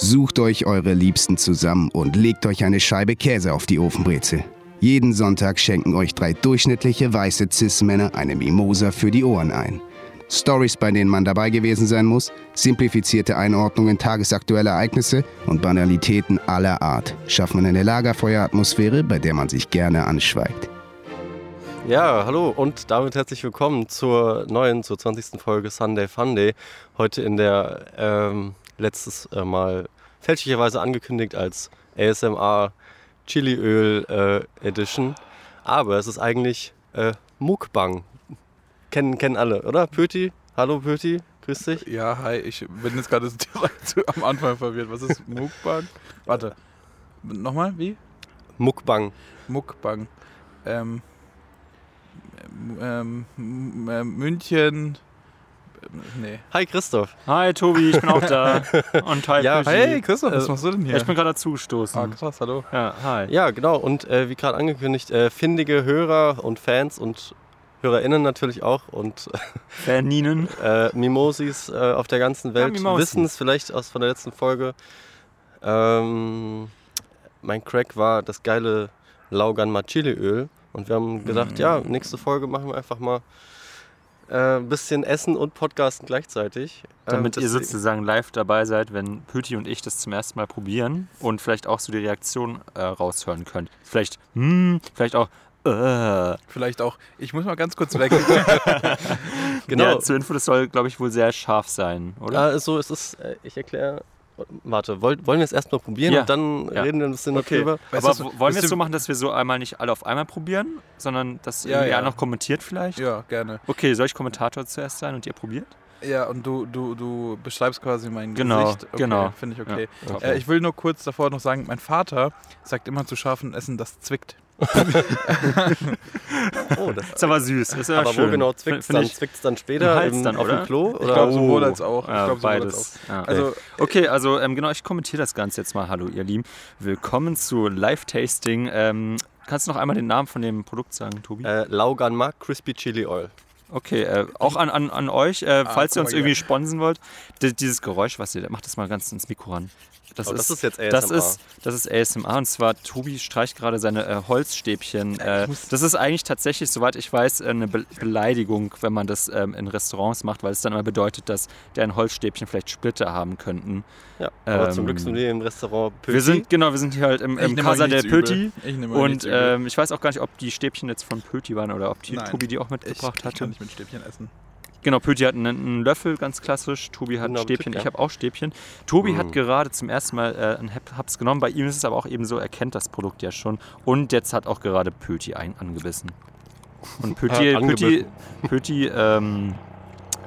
Sucht euch eure Liebsten zusammen und legt euch eine Scheibe Käse auf die Ofenbrezel. Jeden Sonntag schenken euch drei durchschnittliche weiße Cis-Männer eine Mimosa für die Ohren ein. Stories, bei denen man dabei gewesen sein muss, simplifizierte Einordnungen tagesaktueller Ereignisse und Banalitäten aller Art schaffen eine Lagerfeueratmosphäre, bei der man sich gerne anschweigt. Ja, hallo und damit herzlich willkommen zur neuen, zur 20. Folge Sunday Funday. Heute in der ähm, letztes äh, Mal fälschlicherweise angekündigt als ASMR Chiliöl äh, Edition. Aber es ist eigentlich äh, Mukbang. Kennen, kennen alle, oder? Pöti? Hallo Pöti, grüß dich. Ja, hi, ich bin jetzt gerade direkt am Anfang verwirrt. Was ist Mukbang? Warte, nochmal, wie? Mukbang. Mukbang. Ähm, ähm, München. Nee. Hi Christoph. Hi Tobi, ich bin auch da. Und hi Ja, Püschi. Hey Christoph, was Äh, machst du denn hier? Ja, ich bin gerade dazugestoßen. ah, krass, hallo. Ja, hi. Ja, genau. Und äh, wie gerade angekündigt, äh, findige Hörer und Fans und HörerInnen natürlich auch und Faninen. äh, Mimosis äh, auf der ganzen Welt Mimosen. wissen es vielleicht aus von der letzten Folge. Ähm, mein Crack war das geile Laugan Machiliöl und wir haben gedacht, Mhm. ja, nächste Folge machen wir einfach mal äh, ein bisschen Essen und Podcasten gleichzeitig. Ähm, Damit ihr deswegen- sozusagen live dabei seid, wenn Pöti und ich das zum ersten Mal probieren und vielleicht auch so die Reaktion äh, raushören könnt. Vielleicht, hm, vielleicht auch, äh. Vielleicht auch, ich muss mal ganz kurz weg. Genau. Ja, zur Info, das soll, glaube ich, wohl sehr scharf sein, oder? Ja, so es ist äh, ich erkläre. Warte, wollen wir es erstmal probieren Ja. und dann Ja. reden wir ein bisschen Okay. darüber? Weißt Aber du, wollen wir es so machen, dass wir so einmal nicht alle auf einmal probieren, sondern dass Ja, irgendwie ja. noch kommentiert vielleicht? ja, gerne. Okay, soll ich Kommentator zuerst sein und ihr probiert? Ja, und du, du, du beschreibst quasi mein Genau, Gesicht. Okay, genau. Finde ich okay. Ja. Äh, ich will nur kurz davor noch sagen, mein Vater sagt immer zu scharfen Essen, das zwickt. Oh, das Ist aber süß. Ist aber schön. wo genau zwickt es dann? ich- Zwickt es dann später Im Hals im, dann, auf oder? dem Klo? Oder? Ich glaube, sowohl Oh. als auch. Ich Ja, glaub, beides. Ja. auch. Also, Okay, also ähm, genau, ich kommentiere das Ganze jetzt mal. Hallo, ihr Lieben. Willkommen zu Live-Tasting. Ähm, kannst du noch einmal den Namen von dem Produkt sagen, Tobi? Äh, Laugan Mark Crispy Chili Oil. Okay, äh, auch an, an, an euch, äh, falls ihr uns irgendwie sponsen wollt. Dieses Geräusch, was ihr, macht das mal ganz ins Mikro ran. Das, Oh, das ist jetzt Das ASMR. ist, das ist ASMR und zwar Tobi streicht gerade seine äh, Holzstäbchen. Äh, das ist eigentlich tatsächlich, soweit ich weiß, äh, eine Be Beleidigung, wenn man das ähm, in Restaurants macht, weil es dann immer bedeutet, dass deren Holzstäbchen vielleicht Splitter haben könnten. Ja, aber Ähm, zum Glück sind wir im Restaurant Pöti. Wir sind, genau, wir sind hier halt im, ich im Casa del. Pöti. Ich nehme Und ähm, ich weiß auch gar nicht, ob die Stäbchen jetzt von Pöti waren oder ob die, Nein. Tobi die auch ich, mitgebracht ich hatte. kann nicht mit Stäbchen essen. Genau, Pöti hat einen, einen Löffel, ganz klassisch. Tobi hat Genau, Stäbchen, ich habe auch Stäbchen. Tobi Mhm. hat gerade zum ersten Mal äh, einen Hab- Haps genommen. Bei ihm ist es aber auch eben so, er kennt das Produkt ja schon. Und jetzt hat auch gerade Pöti ein, angebissen. Und Pöti, Pöti. Pöti ähm,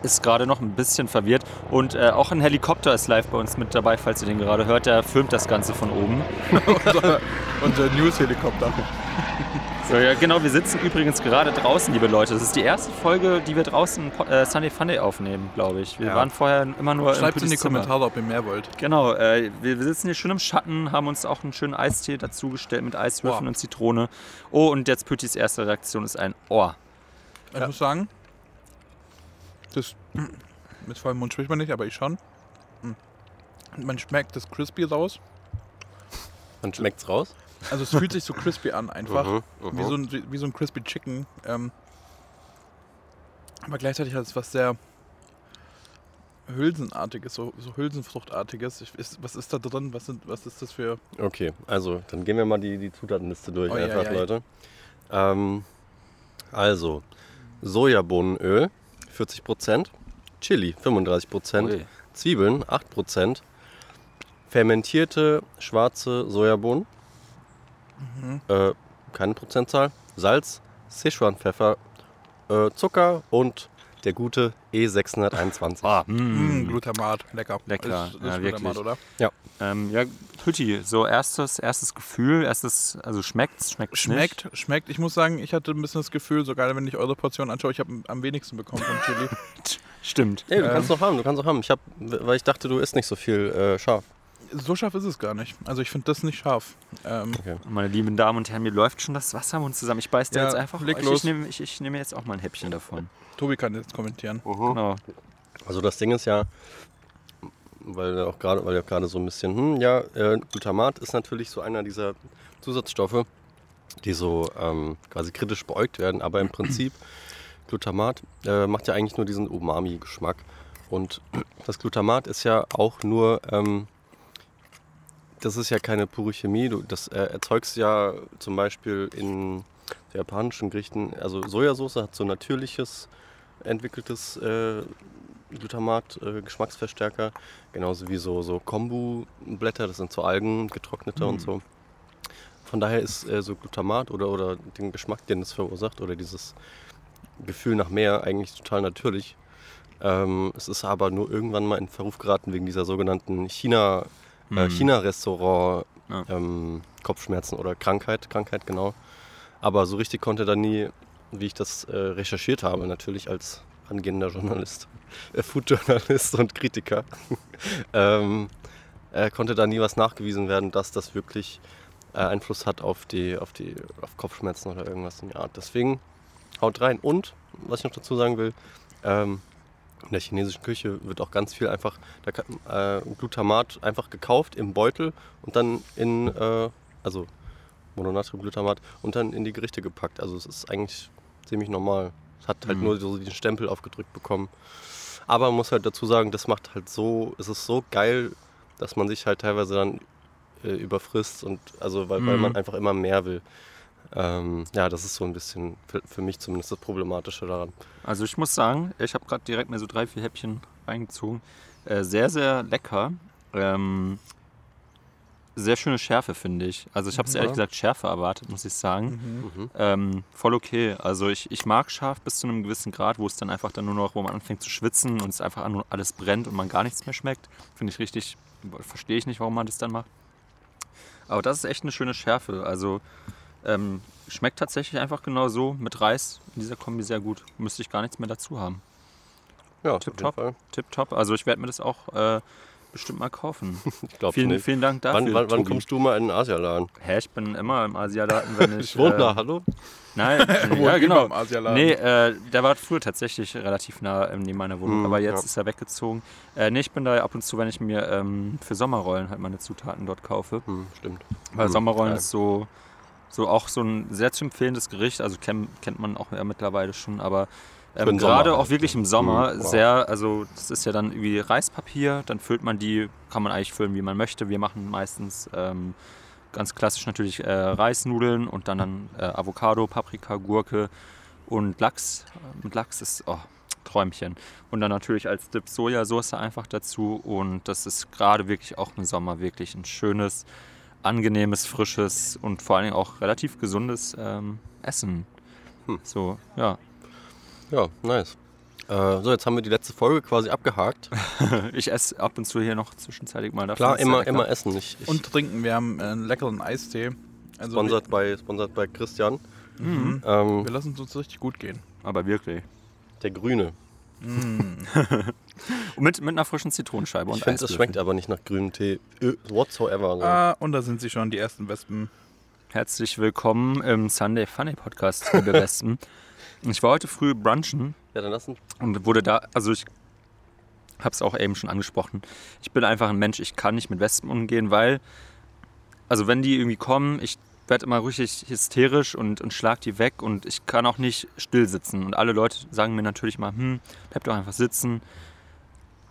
ist gerade noch ein bisschen verwirrt. Und äh, auch ein Helikopter ist live bei uns mit dabei, falls ihr den gerade hört. Der filmt das Ganze von oben. unser, unser News-Helikopter. So, ja, genau, wir sitzen übrigens gerade draußen, liebe Leute. Das ist die erste Folge, die wir draußen äh, Sunday Funday aufnehmen, glaube ich. Wir Ja. waren vorher immer nur Schreibt in die Pötis Zimmer. Kommentare, ob ihr mehr wollt. Genau, äh, wir, wir sitzen hier schön im Schatten, haben uns auch einen schönen Eistee dazugestellt mit Eiswürfeln Wow. und Zitrone. Oh, und jetzt Püttis erste Reaktion ist ein Ohr. Ich Ja. muss sagen, das mit vollem Mund spricht man nicht, aber ich schon. Man schmeckt das Crispy raus. Dann schmeckt's raus. Also es fühlt sich so crispy an einfach. Mhm. Wie, so ein, wie, wie so ein Crispy Chicken. Ähm, aber gleichzeitig hat es was sehr Hülsenartiges, so, so Hülsenfruchtartiges. Ich, ist, was ist da drin? Was, sind, was ist das für... Okay, also dann gehen wir mal die, die Zutatenliste durch Oh, ja, einfach, ja. Leute. Ähm, also, Sojabohnenöl 40%, Chili 35%, Ui. Zwiebeln 8%, fermentierte schwarze Sojabohnen, Mhm. äh, keine Prozentzahl, Salz, Sichuan-Pfeffer, äh, Zucker und der gute E621. Ah, mm. Mm, Glutamat, lecker. Lecker, Ist, ist ja, Glutamat, wirklich. oder? Ähm, ja, Pütti, so erstes, erstes Gefühl, erstes, also schmeckt's, schmeckt's Schmeckt, schmeckt. Ich muss sagen, ich hatte ein bisschen das Gefühl, sogar wenn ich eure Portion anschaue, ich habe am wenigsten bekommen von Chili. Stimmt. Ey, du Ähm. kannst noch haben, du kannst noch haben. Ich hab, weil ich dachte, du isst nicht so viel äh, scharf. So scharf ist es gar nicht. Also ich finde das nicht scharf. Ähm, Okay. Meine lieben Damen und Herren, mir läuft schon das Wasser im Mund zusammen. Ich beiß da Ja, jetzt einfach. leg Ich, los. ich nehme ich, ich nehme jetzt auch mal ein Häppchen davon. Tobi kann jetzt kommentieren. Mhm. Genau. Also das Ding ist ja, weil auch gerade, weil ja gerade so ein bisschen, hm, ja, äh, Glutamat ist natürlich so einer dieser Zusatzstoffe, die so ähm, quasi kritisch beäugt werden, aber im Prinzip Glutamat äh, macht ja eigentlich nur diesen Umami-Geschmack. Und das Glutamat ist ja auch nur, ähm, das ist ja keine pure Chemie. Du, das äh, erzeugst ja zum Beispiel in japanischen Gerichten, also Sojasauce hat so natürliches entwickeltes äh, Glutamat, äh, Geschmacksverstärker, genauso wie so, so Kombu-Blätter, das sind so Algen, getrocknete und so. Von daher ist äh, so Glutamat oder, oder den Geschmack, den es verursacht, oder dieses Gefühl nach mehr eigentlich total natürlich. Ähm, es ist aber nur irgendwann mal in Verruf geraten wegen dieser sogenannten China, äh, Mhm. China-Restaurant Ja. ähm, Kopfschmerzen oder Krankheit, Krankheit genau. Aber so richtig konnte da nie, wie ich das äh, recherchiert habe, natürlich als angehender Journalist, äh, Food-Journalist und Kritiker, ähm, äh, konnte da nie was nachgewiesen werden, dass das wirklich äh, Einfluss hat auf die, auf die auf Kopfschmerzen oder irgendwas in der Art. Deswegen haut rein. Und, was ich noch dazu sagen will, ähm, in der chinesischen Küche wird auch ganz viel einfach da äh, Glutamat einfach gekauft im Beutel und dann in, äh, also Mononatriumglutamat und dann in die Gerichte gepackt. Also es ist eigentlich ziemlich normal. Es hat halt Mhm. nur so diesen Stempel aufgedrückt bekommen. Aber man muss halt dazu sagen, das macht halt so, es ist so geil, dass man sich halt teilweise dann äh, überfrisst und also weil, weil Mhm. man einfach immer mehr will. Ähm, ja, das ist so ein bisschen für, für mich zumindest das Problematische daran. Also ich muss sagen, ich habe gerade direkt mir so drei, vier Häppchen reingezogen. Äh, sehr, sehr lecker. Ähm, sehr schöne Schärfe, finde ich. Also ich habe es Ja. ehrlich gesagt schärfer erwartet, muss ich sagen. Mhm. Mhm. Ähm, voll okay. Also ich, ich mag scharf bis zu einem gewissen Grad, wo es dann einfach dann nur noch, wo man anfängt zu schwitzen und es einfach nur alles brennt und man gar nichts mehr schmeckt. Finde ich richtig, verstehe ich nicht, warum man das dann macht. Aber das ist echt eine schöne Schärfe. Also ähm, schmeckt tatsächlich einfach genau so mit Reis in dieser Kombi sehr gut. Müsste ich gar nichts mehr dazu haben. Ja, Tipptopp. Tipptopp. Also ich werde mir das auch äh, bestimmt mal kaufen. Ich glaube vielen, nicht. vielen Dank dafür. Wann, wann, wann kommst du mal in den Asialaden? Hä, ich bin immer im Asialaden, wenn ich. Ich wohne äh, da, hallo? Nein, Wohnt ja, genau. im Asialaden. Nee, äh, der war früher tatsächlich relativ nah ähm, neben meiner Wohnung, Hm, aber jetzt ja. ist er weggezogen. Äh, nee, ich bin da ab und zu, wenn ich mir ähm, für Sommerrollen halt meine Zutaten dort kaufe. Hm, stimmt. Weil Hm, Sommerrollen geil. ist so, so auch so ein sehr zu empfehlendes Gericht. Also kennt, kennt man auch ja mittlerweile schon, aber ähm, gerade auch wirklich im Sommer Hm, wow. sehr, also das ist ja dann irgendwie Reispapier, dann füllt man die, kann man eigentlich füllen, wie man möchte. Wir machen meistens ähm, ganz klassisch natürlich äh, Reisnudeln und dann, dann äh, Avocado, Paprika, Gurke und Lachs. Mit Lachs ist oh, Träumchen. Und dann natürlich als Dip Sojasauce einfach dazu. Und das ist gerade wirklich auch im Sommer wirklich ein schönes, angenehmes, frisches und vor allen Dingen auch relativ gesundes ähm, Essen. Hm. So, ja. Ja, nice. Äh, so, jetzt haben wir die letzte Folge quasi abgehakt. Ich esse ab und zu hier noch zwischenzeitig mal davon. Klar, immer, lecker. immer essen. Ich, ich Und trinken. Wir haben äh, einen leckeren Eistee. Also sponsert, bei, sponsert bei Christian. Mhm. Ähm, Wir lassen es uns richtig gut gehen. Aber wirklich. der Grüne. Mit, mit einer frischen Zitronenscheibe Ich und finde, es Eiswürfeln. schmeckt aber nicht nach grünem Tee. Ö, Whatsoever. So. Ah, und da sind sie schon, die ersten Wespen. Herzlich willkommen im Sunday Funny Podcast, liebe Besten. Ich war heute früh brunchen Ja, dann lass uns. und wurde da, also ich habe es auch eben schon angesprochen. Ich bin einfach ein Mensch, ich kann nicht mit Wespen umgehen, weil, also wenn die irgendwie kommen, ich werde immer richtig hysterisch und, und schlag die weg und ich kann auch nicht still sitzen. Und alle Leute sagen mir natürlich mal, hm, bleib doch einfach sitzen.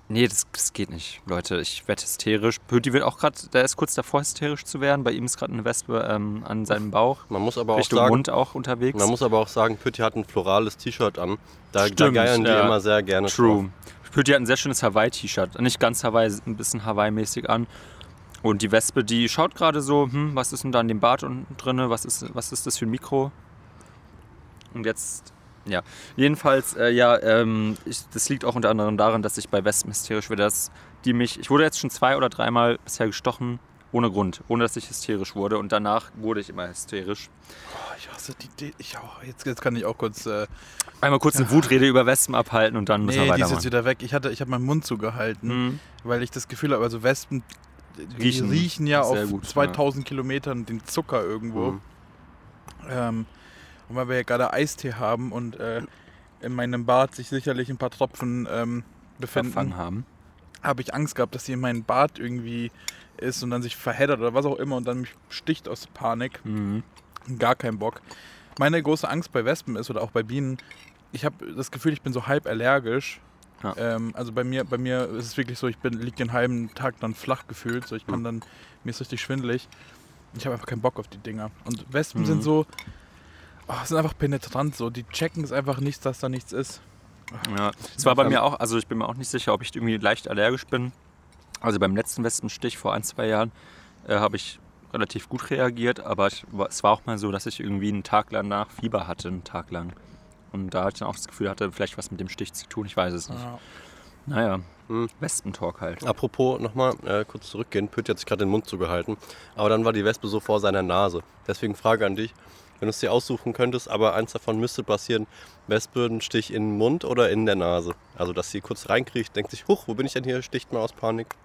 Nee, das, das geht nicht, Leute. Ich werde hysterisch. Pöti wird auch gerade, der ist kurz davor, hysterisch zu werden. Bei ihm ist gerade eine Wespe ähm, an seinem Bauch, Man muss aber auch Richtung sagen, Mund auch unterwegs. man muss aber auch sagen, Pütti hat ein florales T-Shirt an. Da, da Stimmt, geiern die ja. immer sehr gerne True. Pöti hat ein sehr schönes Hawaii-T-Shirt. Nicht ganz Hawaii, ein bisschen Hawaii-mäßig an. Und die Wespe, die schaut gerade so, hm, was ist denn da in dem Bad unten drin? Was ist, was ist das für ein Mikro? Und jetzt, ja. Jedenfalls, äh, ja, ähm, ich, das liegt auch unter anderem daran, dass ich bei Wespen hysterisch werde, dass die mich, ich wurde jetzt schon zwei oder dreimal bisher gestochen, ohne Grund, ohne dass ich hysterisch wurde. Und danach wurde ich immer hysterisch. Oh, ich hasse die Idee. Ich auch. Jetzt, jetzt kann ich auch kurz. Äh, Einmal kurz eine Wutrede über Wespen abhalten und dann müssen nee, wir die ist jetzt weitermachen. wieder weg. Ich, hatte, ich habe meinen Mund zugehalten, Mhm. weil ich das Gefühl habe, also Wespen die Riechen riechen, ja auf gut, 2000 Kilometern den Zucker irgendwo. Mhm. Ähm, und weil wir ja gerade Eistee haben und äh, in meinem Bad sich sicherlich ein paar Tropfen ähm, befinden, Verfangen haben. habe ich Angst gehabt, dass sie in meinen Bart irgendwie ist und dann sich verheddert oder was auch immer und dann mich sticht aus Panik. Mhm. Gar keinen Bock. Meine große Angst bei Wespen ist oder auch bei Bienen, ich habe das Gefühl, ich bin so halb allergisch. Ja. Ähm, also bei mir, bei mir ist es wirklich so, ich bin liege den halben Tag dann flach gefühlt. So ich kann Mhm. dann, mir ist richtig schwindelig. Ich habe einfach keinen Bock auf die Dinger. Und Wespen Mhm. sind so, oh, sind einfach penetrant so. Die checken es einfach nicht, dass da nichts ist. Ja, es war bei mir auch, also ich bin mir auch nicht sicher, ob ich irgendwie leicht allergisch bin. Also beim letzten Wespenstich vor ein, zwei Jahren äh, habe ich relativ gut reagiert, aber ich, es war auch mal so, dass ich irgendwie einen Tag lang nach Fieber hatte, einen Tag lang. Und da hatte ich dann auch das Gefühl, hatte vielleicht was mit dem Stich zu tun, ich weiß es nicht. Ja. Naja, Hm. Wespentalk halt. Apropos nochmal äh, kurz zurückgehen, Pütt hat sich gerade den Mund zugehalten, aber dann war die Wespe so vor seiner Nase. Deswegen Frage an dich, wenn du es dir aussuchen könntest, aber eins davon müsste passieren, Wespe einen Stich in den Mund oder in der Nase? Also dass sie kurz reinkriegt, denkt sich, huch, wo bin ich denn hier, sticht mal aus Panik.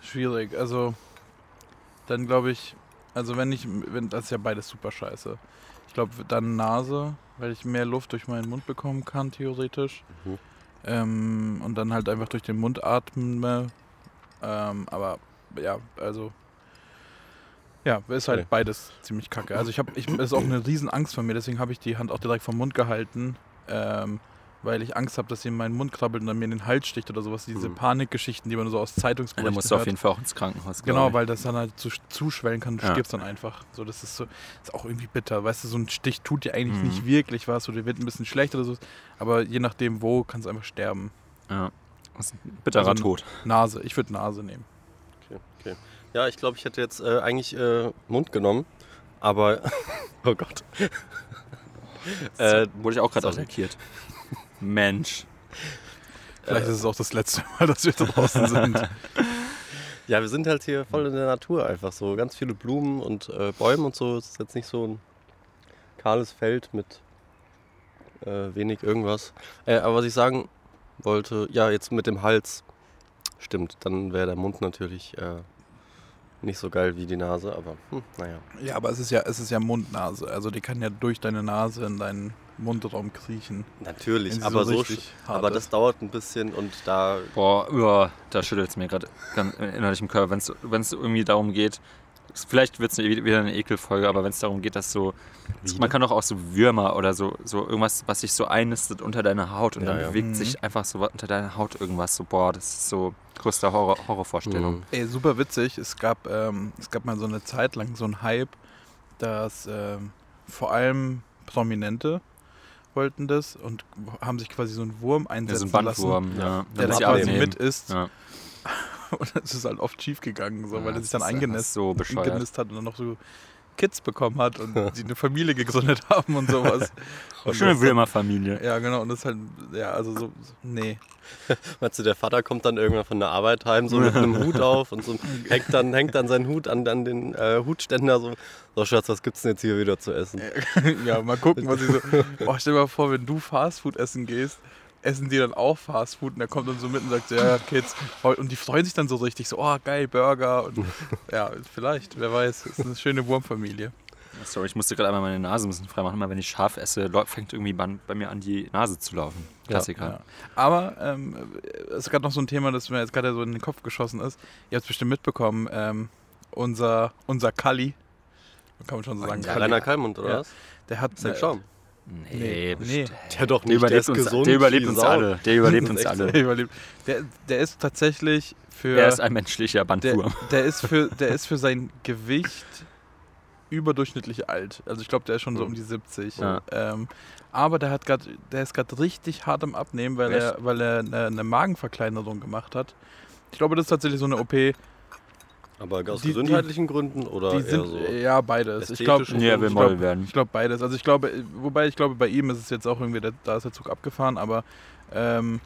Schwierig. Also dann glaube ich, also wenn ich, wenn das ist ja beides super scheiße. Ich glaube dann Nase, weil ich mehr Luft durch meinen Mund bekommen kann theoretisch. Mhm. Ähm, und dann halt einfach durch den Mund atme. Ähm, aber ja, also ja, ist halt Okay. beides ziemlich kacke. Also ich habe, ich, ist auch eine riesen Angst von mir, deswegen habe ich die Hand auch direkt vom Mund gehalten, ähm, weil ich Angst habe, dass sie in meinen Mund krabbelt und dann mir in den Hals sticht oder sowas. Diese Mhm. Panikgeschichten, die man so aus Ja, Zeitungsberichten da musst du auf hört. jeden Fall auch ins Krankenhaus. Genau, glaub ich. weil das dann halt zu, zuschwellen kann, du Ja. stirbst dann einfach. So, das ist so, ist auch irgendwie bitter. Weißt du, so ein Stich tut dir eigentlich Mhm. nicht wirklich was, so, der wird ein bisschen schlecht oder so. Aber je nachdem wo, kannst du einfach sterben. Ja. Das ist ein bitterer Also- Tod. Nase, ich würde Nase nehmen. Okay, okay. Ja, ich glaube, ich hätte jetzt äh, eigentlich äh, Mund genommen, aber, oh Gott. äh, Wurde ich auch gerade attackiert. Mensch. Vielleicht ist es auch das letzte Mal, dass wir draußen sind. Ja, wir sind halt hier voll in der Natur einfach so. Ganz viele Blumen und äh, Bäume und so. Es ist jetzt nicht so ein kahles Feld mit äh, wenig irgendwas. Äh, aber was ich sagen wollte, ja, jetzt mit dem Hals, stimmt, dann wäre der Mund natürlich äh, nicht so geil wie die Nase, aber hm, naja. ja, aber es ist ja, es ist ja Mundnase. Also die kann ja durch deine Nase in deinen Mundraum kriechen. Natürlich, aber so aber das dauert ein bisschen und da Boah, uah, da schüttelt es mir gerade ganz innerlich im Körper, wenn es irgendwie darum geht, vielleicht wird es wieder eine Ekelfolge, aber wenn es darum geht, dass so, man kann doch auch so Würmer oder so, so irgendwas, was sich so einnistet unter deiner Haut und Ja, dann ja. bewegt Mhm. sich einfach so unter deiner Haut irgendwas, so boah, das ist so größte Horror Horrorvorstellung. Mhm. Ey, super witzig. Es gab, ähm, es gab mal so eine Zeit lang so ein Hype, dass ähm, vor allem Prominente wollten das und haben sich quasi so einen Wurm Ja, so einsetzen ein lassen, ja. Ja. Der dann ich quasi mit ist. Ja. Und es ist halt oft schief gegangen, so, weil Ja, er sich dann eingenistet so eingenistet hat und dann noch so Kids bekommen hat und sie eine Familie gegründet haben und sowas. Und Schöne das- Würmerfamilie. Ja, genau. Und das ist halt, ja, also so, so nee. Meinst du, der Vater kommt dann irgendwann von der Arbeit heim, so mit einem Hut auf und so hängt dann, hängt dann seinen Hut an, an den äh, Hutständer, so, so Schatz, was gibt's denn jetzt hier wieder zu essen? ja, mal gucken, was ich so. Boah, stell dir mal vor, wenn du Fastfood essen gehst, essen die dann auch Fastfood und der kommt dann so mit und sagt, ja, Kids, und die freuen sich dann so richtig, so, oh, geil, Burger und ja, vielleicht, wer weiß, ist eine schöne Wurmfamilie. Sorry, ich musste gerade einmal meine Nase ein bisschen freimachen. Immer wenn ich scharf esse, fängt irgendwie bei, bei mir an, die Nase zu laufen. Klassiker. Ja. Aber ähm, es ist gerade noch so ein Thema, das mir jetzt gerade so in den Kopf geschossen ist. Ihr habt es bestimmt mitbekommen, ähm, unser, unser Kali, kann man schon so sagen, Ja, Kalli, Rainer Kalmund, oder Ja. was? der hat Sein äh, Schaum. Nee, Nee, bestimmt. Der doch Der nicht, überlebt, der ist uns, gesund. der überlebt uns alle. Der überlebt uns alle. der, überlebt. Der, der ist tatsächlich für Er ist ein menschlicher der, Bandwurm. der ist für der ist für sein Gewicht überdurchschnittlich alt. Also ich glaube, der ist schon so um die 70. Ja. Ähm, aber der hat grad, der ist gerade richtig hart am Abnehmen, weil Echt? er, weil er eine, eine Magenverkleinerung gemacht hat. Ich glaube, das ist tatsächlich so eine OP. Die, Aber aus Die- gesundheitlichen Gründen oder eher sind so? ja beides. Ich glaube, Nee, ich Model glaub, werden. ich glaube beides. Also ich glaube, wobei ich glaube, bei ihm ist es jetzt auch irgendwie, der, da ist der Zug abgefahren, aber ähm,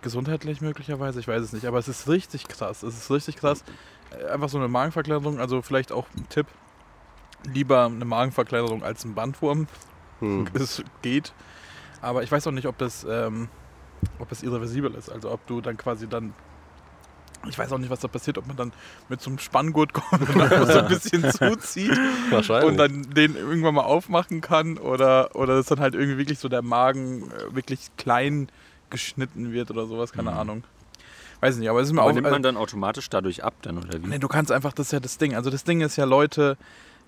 gesundheitlich möglicherweise, ich weiß es nicht. Aber es ist richtig krass. Es ist richtig krass. Äh, Einfach so eine Magenverkleinerung, also vielleicht auch ein Tipp. Lieber eine Magenverkleinerung als ein Bandwurm. Hm. Es geht. Aber ich weiß auch nicht, ob das, ähm, ob das irreversibel ist. Also ob du dann quasi dann. Ich weiß auch nicht, was da passiert, ob man dann mit so einem Spanngurt kommt und dann so ein bisschen zuzieht und dann den irgendwann mal aufmachen kann oder, oder dass dann halt irgendwie wirklich so der Magen äh, wirklich klein abgeschnitten wird oder sowas, keine Mhm. Ahnung. Weiß nicht, aber es ist mir Aber auch. nimmt äh, man dann automatisch dadurch ab dann oder wie? Nee, du kannst einfach, das ist ja das Ding. Also das Ding ist ja Leute,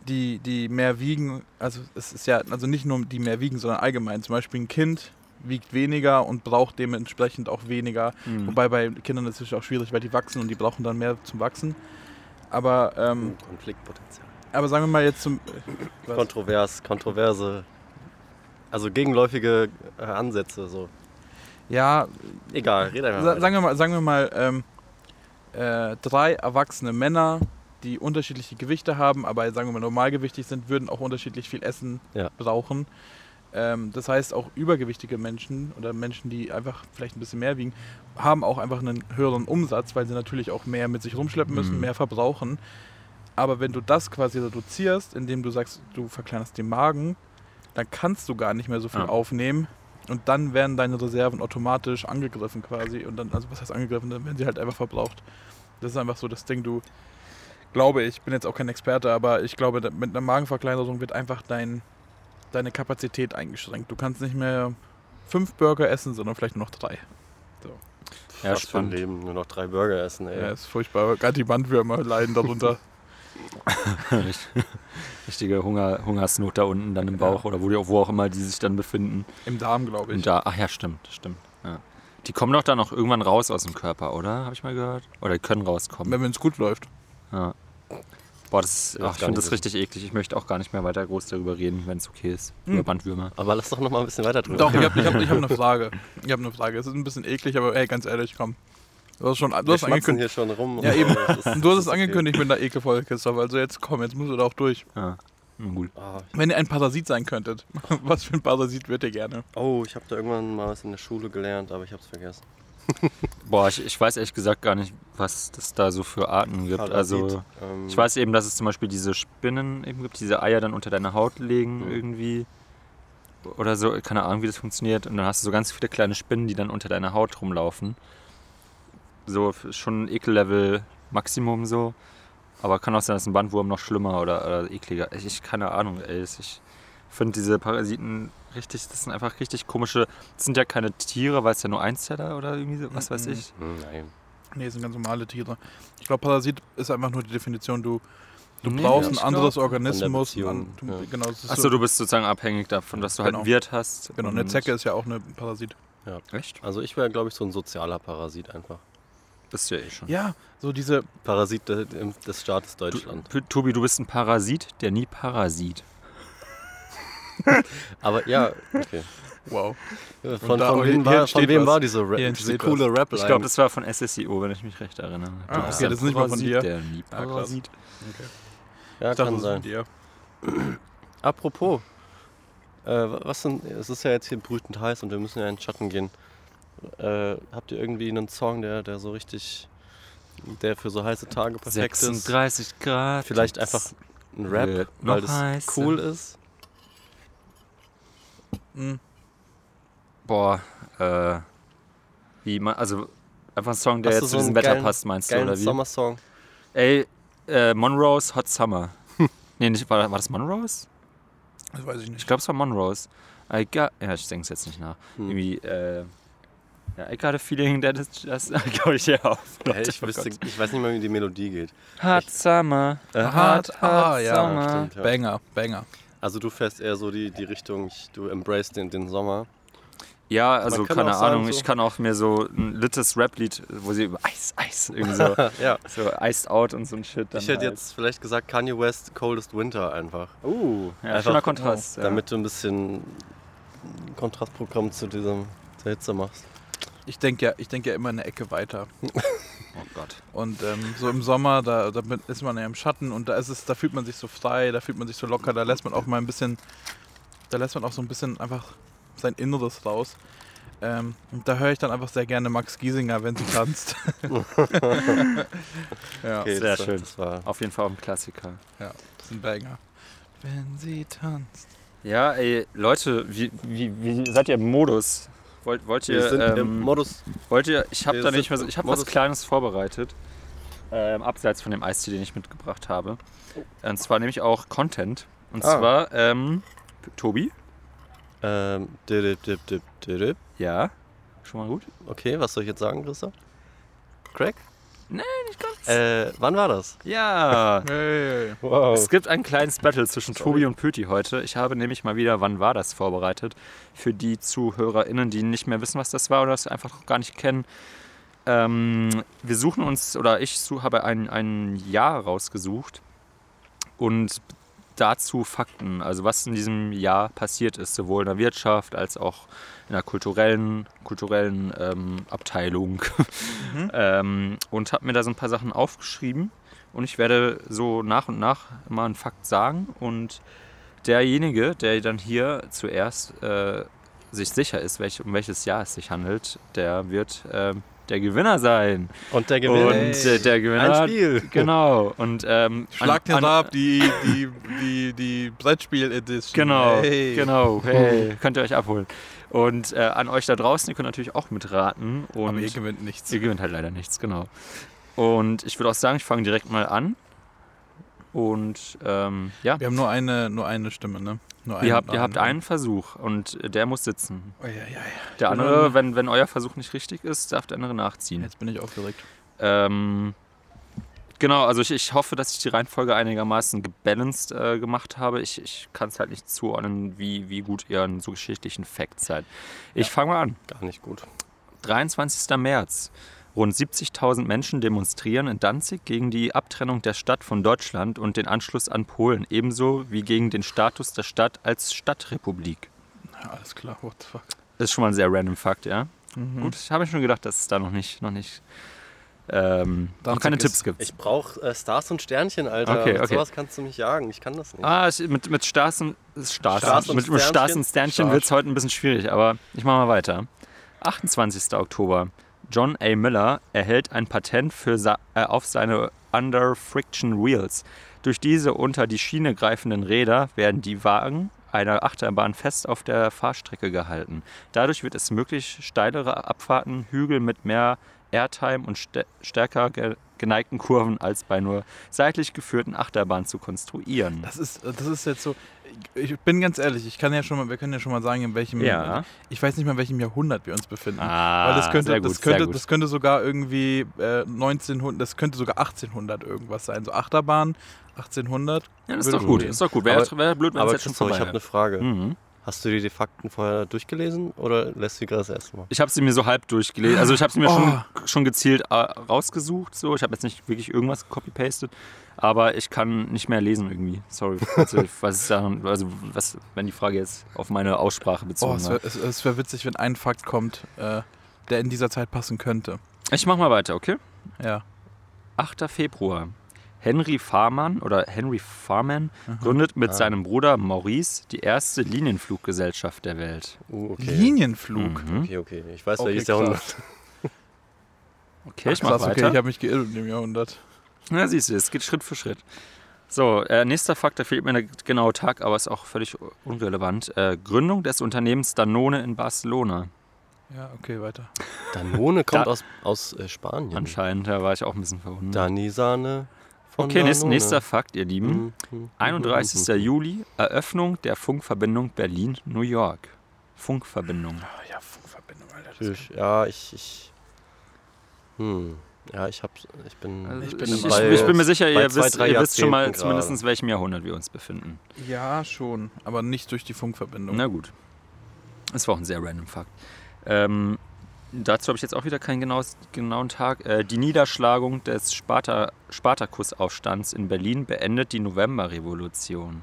die, die mehr wiegen, also es ist ja, also nicht nur die mehr wiegen, sondern allgemein. Zum Beispiel ein Kind wiegt weniger und braucht dementsprechend auch weniger. Hm. Wobei bei Kindern ist es auch schwierig, weil die wachsen und die brauchen dann mehr zum Wachsen. Aber, ähm, Konfliktpotenzial. aber sagen wir mal jetzt zum. Was? Kontrovers, kontroverse, also gegenläufige äh, Ansätze. So. Ja, Egal, red einfach sa weiter. sagen wir mal, sagen wir mal ähm, äh, drei erwachsene Männer, die unterschiedliche Gewichte haben, aber sagen wir mal normalgewichtig sind, würden auch unterschiedlich viel Essen Ja. brauchen. Ähm, das heißt, auch übergewichtige Menschen oder Menschen, die einfach vielleicht ein bisschen mehr wiegen, haben auch einfach einen höheren Umsatz, weil sie natürlich auch mehr mit sich rumschleppen müssen, Mhm. mehr verbrauchen. Aber wenn du das quasi reduzierst, indem du sagst, du verkleinerst den Magen, dann kannst du gar nicht mehr so viel Ja. aufnehmen. Und dann werden deine Reserven automatisch angegriffen quasi. Und dann, also was heißt angegriffen, dann werden sie halt einfach verbraucht. Das ist einfach so das Ding, du glaube ich, bin jetzt auch kein Experte, aber ich glaube, mit einer Magenverkleinerung wird einfach dein, deine Kapazität eingeschränkt. Du kannst nicht mehr fünf Burger essen, sondern vielleicht nur noch drei. Ja, Was für ein spannend. Leben, nur noch drei Burger essen, ey. Ja, ist furchtbar. Gerade die Bandwürmer leiden darunter. Richtige Hunger, Hungersnot da unten dann im Bauch oder wo, die, wo auch immer die sich dann befinden. Im Darm, glaube ich. Und da, ach ja, stimmt, stimmt. Ja. Die kommen doch dann auch irgendwann raus aus dem Körper, oder? Habe ich mal gehört. Oder die können rauskommen. Wenn es gut läuft. Ja. Boah, das ach, ich finde das richtig eklig. Ich möchte auch gar nicht mehr weiter groß darüber reden, wenn es okay ist. Hm. Über Bandwürmer. Aber lass doch noch mal ein bisschen weiter drüber. Doch, ich habe ich hab, ich hab eine Frage. Ich habe eine Frage. Es ist ein bisschen eklig, aber hey, ganz ehrlich, komm. Du hast schon du Wir hast angekündigt. hier schon rum. Ja, eben. ist- Du hast es ist okay. angekündigt mit einer Ekelfolge, Christoph. Also jetzt komm, jetzt musst du da auch durch. Ja. Gut. Ah, Wenn ihr ein Parasit sein könntet, was für ein Parasit wärt ihr gerne? Oh, ich habe da irgendwann mal was in der Schule gelernt, aber ich habe es vergessen. Boah, ich, ich weiß ehrlich gesagt gar nicht, was es da so für Arten gibt. Parasit. Also, Ähm, ich weiß eben, dass es zum Beispiel diese Spinnen eben gibt, diese Eier dann unter deine Haut legen Mhm. irgendwie. Oder so, keine Ahnung, wie das funktioniert. Und dann hast du so ganz viele kleine Spinnen, die dann unter deiner Haut rumlaufen. So schon ein Ekellevel Maximum so. Aber kann auch sein, dass ein Bandwurm noch schlimmer oder, oder ekliger. Ich, ich keine Ahnung, ey. Ich finde diese Parasiten richtig, das sind einfach richtig komische. Das sind ja keine Tiere, weil es ja nur Einzeller oder irgendwie so, was weiß Mhm. ich. hm, Nein. Nee, es sind ganz normale Tiere. Ich glaube, Parasit ist einfach nur die Definition, du, du Nee, brauchst ein anderes glaub, Organismus. An, du, ja. Genau, Achso, so, du bist sozusagen abhängig davon, dass du halt Genau. einen Wirt hast. genau, eine Zecke ist ja auch eine Parasit. Echt? Also ich wäre, glaube ich, so ein sozialer Parasit einfach. Bist du ja eh schon. Ja, so diese, Parasit im- des Staates Du, Deutschland. P- Tobi, du bist ein Parasit, der nie Parasit. Aber ja, okay. wow. Von, da- von, wem, war, von wem was. war diese, Hier diese coole rap Ich glaube, das war von SSIO, wenn ich mich recht erinnere. Ah, okay, das ist nicht mal von dir. Der Ah. Parasit. Ja, kann sein. Apropos, äh, was sind, es ist ja jetzt hier brütend heiß und wir müssen ja in den Schatten gehen. Äh, habt ihr irgendwie einen Song, der, der so richtig, der für so heiße Tage perfekt ist? 36 Grad. Vielleicht einfach ein Rap, weil das heißer. cool ist. Mhm. Boah, äh. Wie man, also einfach ein Song, der Hast jetzt so zu diesem Wetter geilen- passt, meinst du, oder wie? Sommersong. Ey, äh, Monrose Hot Summer. nee, nicht, war, war das Monrose? Das weiß ich Ich nicht. glaube, es war Monrose. I got, ja, ich denke es jetzt nicht nach. Hm. Irgendwie, äh. Ja, I got a feeling that it's just. glaube ich, ja auf. Hey, ich, Oh wüsste, ich weiß nicht mal, wie die Melodie geht. Hot Summer. A Hot- hot, hot ah, ja, Summer. stimmt, ja. Banger, Banger. Also du fährst eher so die, die Richtung, ich, du embrace den, den Sommer. Ja, also keine auch sagen, Ahnung, so- ich kann auch mir so ein littes Rap-Lied, wo sie über Eis, Eis, irgendwie so, ja. so Iced Out und so ein Shit. Dann Ich hätte halt. jetzt vielleicht gesagt Kanye West Coldest Winter einfach. Uh, ja, Einfach, schöner Kontrast. ja. Damit du ein bisschen Kontrastprogramm zu diesem zur Hitze machst. Ich denke ja, ich denk ja immer eine Ecke weiter. Oh Gott. Und ähm, so im Sommer, da, da ist man ja im Schatten und da ist es, da fühlt man sich so frei, da fühlt man sich so locker, da lässt man auch mal ein bisschen, da lässt man auch so ein bisschen einfach sein Inneres raus. Ähm, und da höre ich dann einfach sehr gerne Max Giesinger, wenn sie tanzt. ja, Okay, Sehr das, schön. Das war Auf jeden Fall auch ein Klassiker. das ist ein Banger. Wenn sie tanzt. Ja, ey, Leute, wie, wie, wie seid ihr im Modus? Wollt, wollt ihr, wir sind ähm, im Modus. wollt ihr, ich habe da nicht mehr so, ich habe was Kleines vorbereitet, ähm, abseits von dem Eistee, den ich mitgebracht habe. Und zwar nämlich auch Content. Und Ah. zwar, ähm, Tobi? Ähm, dip, dip, dip, dip. Ja. Schon mal gut? Okay, was soll ich jetzt sagen, Christoph? Craig? Nee, nicht ganz. Äh, wann war das? Ja. Hey. Wow. Es gibt ein kleines Battle zwischen Tobi und Pöti heute. Ich habe nämlich mal wieder Wann war das vorbereitet. Für die ZuhörerInnen, die nicht mehr wissen, was das war oder das einfach noch gar nicht kennen. Ähm, wir suchen uns, oder ich habe ein, ein Jahr rausgesucht und dazu Fakten, also was in diesem Jahr passiert ist, sowohl in der Wirtschaft als auch in der kulturellen, kulturellen ähm, Abteilung. ähm, und habe mir da so ein paar Sachen aufgeschrieben und ich werde so nach und nach mal einen Fakt sagen und derjenige, der dann hier zuerst äh, sich sicher ist, welch, um welches Jahr es sich handelt, der wird ähm, der Gewinner sein. Und der Gewinner. Und äh, der Gewinner. Ein Spiel. Genau. Und ähm, Schlagt an- jetzt an- ab, die, die, die, die Brettspiel-Edition. Genau, Hey. genau. Hey, könnt ihr euch abholen. Und äh, an euch da draußen, ihr könnt natürlich auch mitraten. Und Aber ihr gewinnt nichts. ihr gewinnt halt leider nichts, genau. Und ich würde auch sagen, ich fange direkt mal an. Und ähm, ja, Wir haben nur eine, nur eine Stimme, ne? Nur ihr habt, ihr habt einen Versuch und der muss sitzen. Oh, ja, ja, ja. Der andere, wenn, wenn euer Versuch nicht richtig ist, darf der andere nachziehen. Jetzt bin ich aufgeregt. Ähm, genau, also ich, ich hoffe, dass ich die Reihenfolge einigermaßen gebalanced äh, gemacht habe. Ich, ich kann es halt nicht zuordnen, wie, wie gut ihr an so geschichtlichen Facts seid. Ich fange mal an. Gar nicht gut. 23. März. Rund 70.000 Menschen demonstrieren in Danzig gegen die Abtrennung der Stadt von Deutschland und den Anschluss an Polen, ebenso wie gegen den Status der Stadt als Stadtrepublik. Ja, alles klar, what the fuck. Das ist schon mal ein sehr random Fakt, ja? Mhm. Gut, ich habe mir schon gedacht, dass es da noch nicht, noch nicht, ähm, noch Danzig keine Tipps gibt. Ich brauche äh, Stars und Sternchen, Alter. Okay, Mit okay. sowas kannst du mich jagen. Ich kann das nicht. Ah, ich, mit, mit Stars und, Stars, Stars und mit, mit Stars Sternchen? und Sternchen wird es heute ein bisschen schwierig, aber ich mache mal weiter. 28. Oktober. John A. Miller erhält ein Patent für sa äh, auf seine Under Friction Wheels. Durch diese unter die Schiene greifenden Räder werden die Wagen einer Achterbahn fest auf der Fahrstrecke gehalten. Dadurch wird es möglich, steilere Abfahrten, Hügel mit mehr Airtime und stä- stärker ge geneigten Kurven als bei nur seitlich geführten Achterbahnen zu konstruieren. Das ist, das ist jetzt so. Ich bin ganz ehrlich, ich kann ja schon mal, wir können ja schon mal sagen, in welchem. Ja. Ich weiß nicht mal, in welchem Jahrhundert wir uns befinden. Ah, Weil das könnte, sehr gut, das, könnte, sehr gut. das könnte sogar irgendwie äh, 1900, das könnte sogar 1800 irgendwas sein. So Achterbahn, 1800. Ja, das ist doch gut. gehen. Das ist doch gut. Wäre wär blöd, wenn es Aber jetzt schon Christoph, ich vorbei habe eine. Frage. Mhm. Hast du dir die Fakten vorher durchgelesen oder lässt du gerade das erste Mal? Ich habe sie mir so halb durchgelesen. Also ich habe sie mir Oh. schon, schon gezielt äh, rausgesucht. So. Ich habe jetzt nicht wirklich irgendwas copy-pasted. Aber ich kann nicht mehr lesen irgendwie. Sorry. Also, was ist da, also was, wenn die Frage jetzt auf meine Aussprache Oh, bezogen es wäre es wär witzig, wenn ein Fakt kommt, äh, der in dieser Zeit passen könnte. Ich mach mal weiter, okay? Ja. 8. Februar. Henry Farman oder Henry Farman gründet mit Ah. seinem Bruder Maurice die erste Linienfluggesellschaft der Welt. Uh, okay. Linienflug. Mhm. Okay, okay. Ich weiß, Okay, welches. Jahrhundert. Okay, ich Ach, mach krass, weiter. okay, ich habe mich geirrt in dem Jahrhundert. Na, siehst du, es geht Schritt für Schritt. So, äh, nächster Fakt, da fehlt mir der genaue Tag, aber ist auch völlig unrelevant. Äh, Gründung des Unternehmens Danone in Barcelona. Ja, okay, weiter. Danone kommt Da- aus, aus äh, Spanien. Anscheinend, da war ich auch ein bisschen verwundert. Dani-Sahne von okay, nächst, nächster Fakt, ihr Lieben. Mhm, mhm, 31. mhm, mhm. Juli, Eröffnung der Funkverbindung Berlin-New York. Funkverbindung. Ah, ja, Funkverbindung, Alter. Ja, ich, ich. Hm. Ja, ich hab. Ich bin. Also Ich bin ich, im ich, bin mir sicher, bei ihr, zwei, wisst, ihr wisst schon mal Jahrzehnten zumindest, welchem Jahrhundert wir uns befinden. Ja, schon, aber nicht durch die Funkverbindung. Na gut. Das war auch ein sehr random Fakt. Ähm, dazu habe ich jetzt auch wieder keinen genaues, genauen Tag. Äh, die Niederschlagung des Sparta, Spartakusaufstands in Berlin beendet die Novemberrevolution.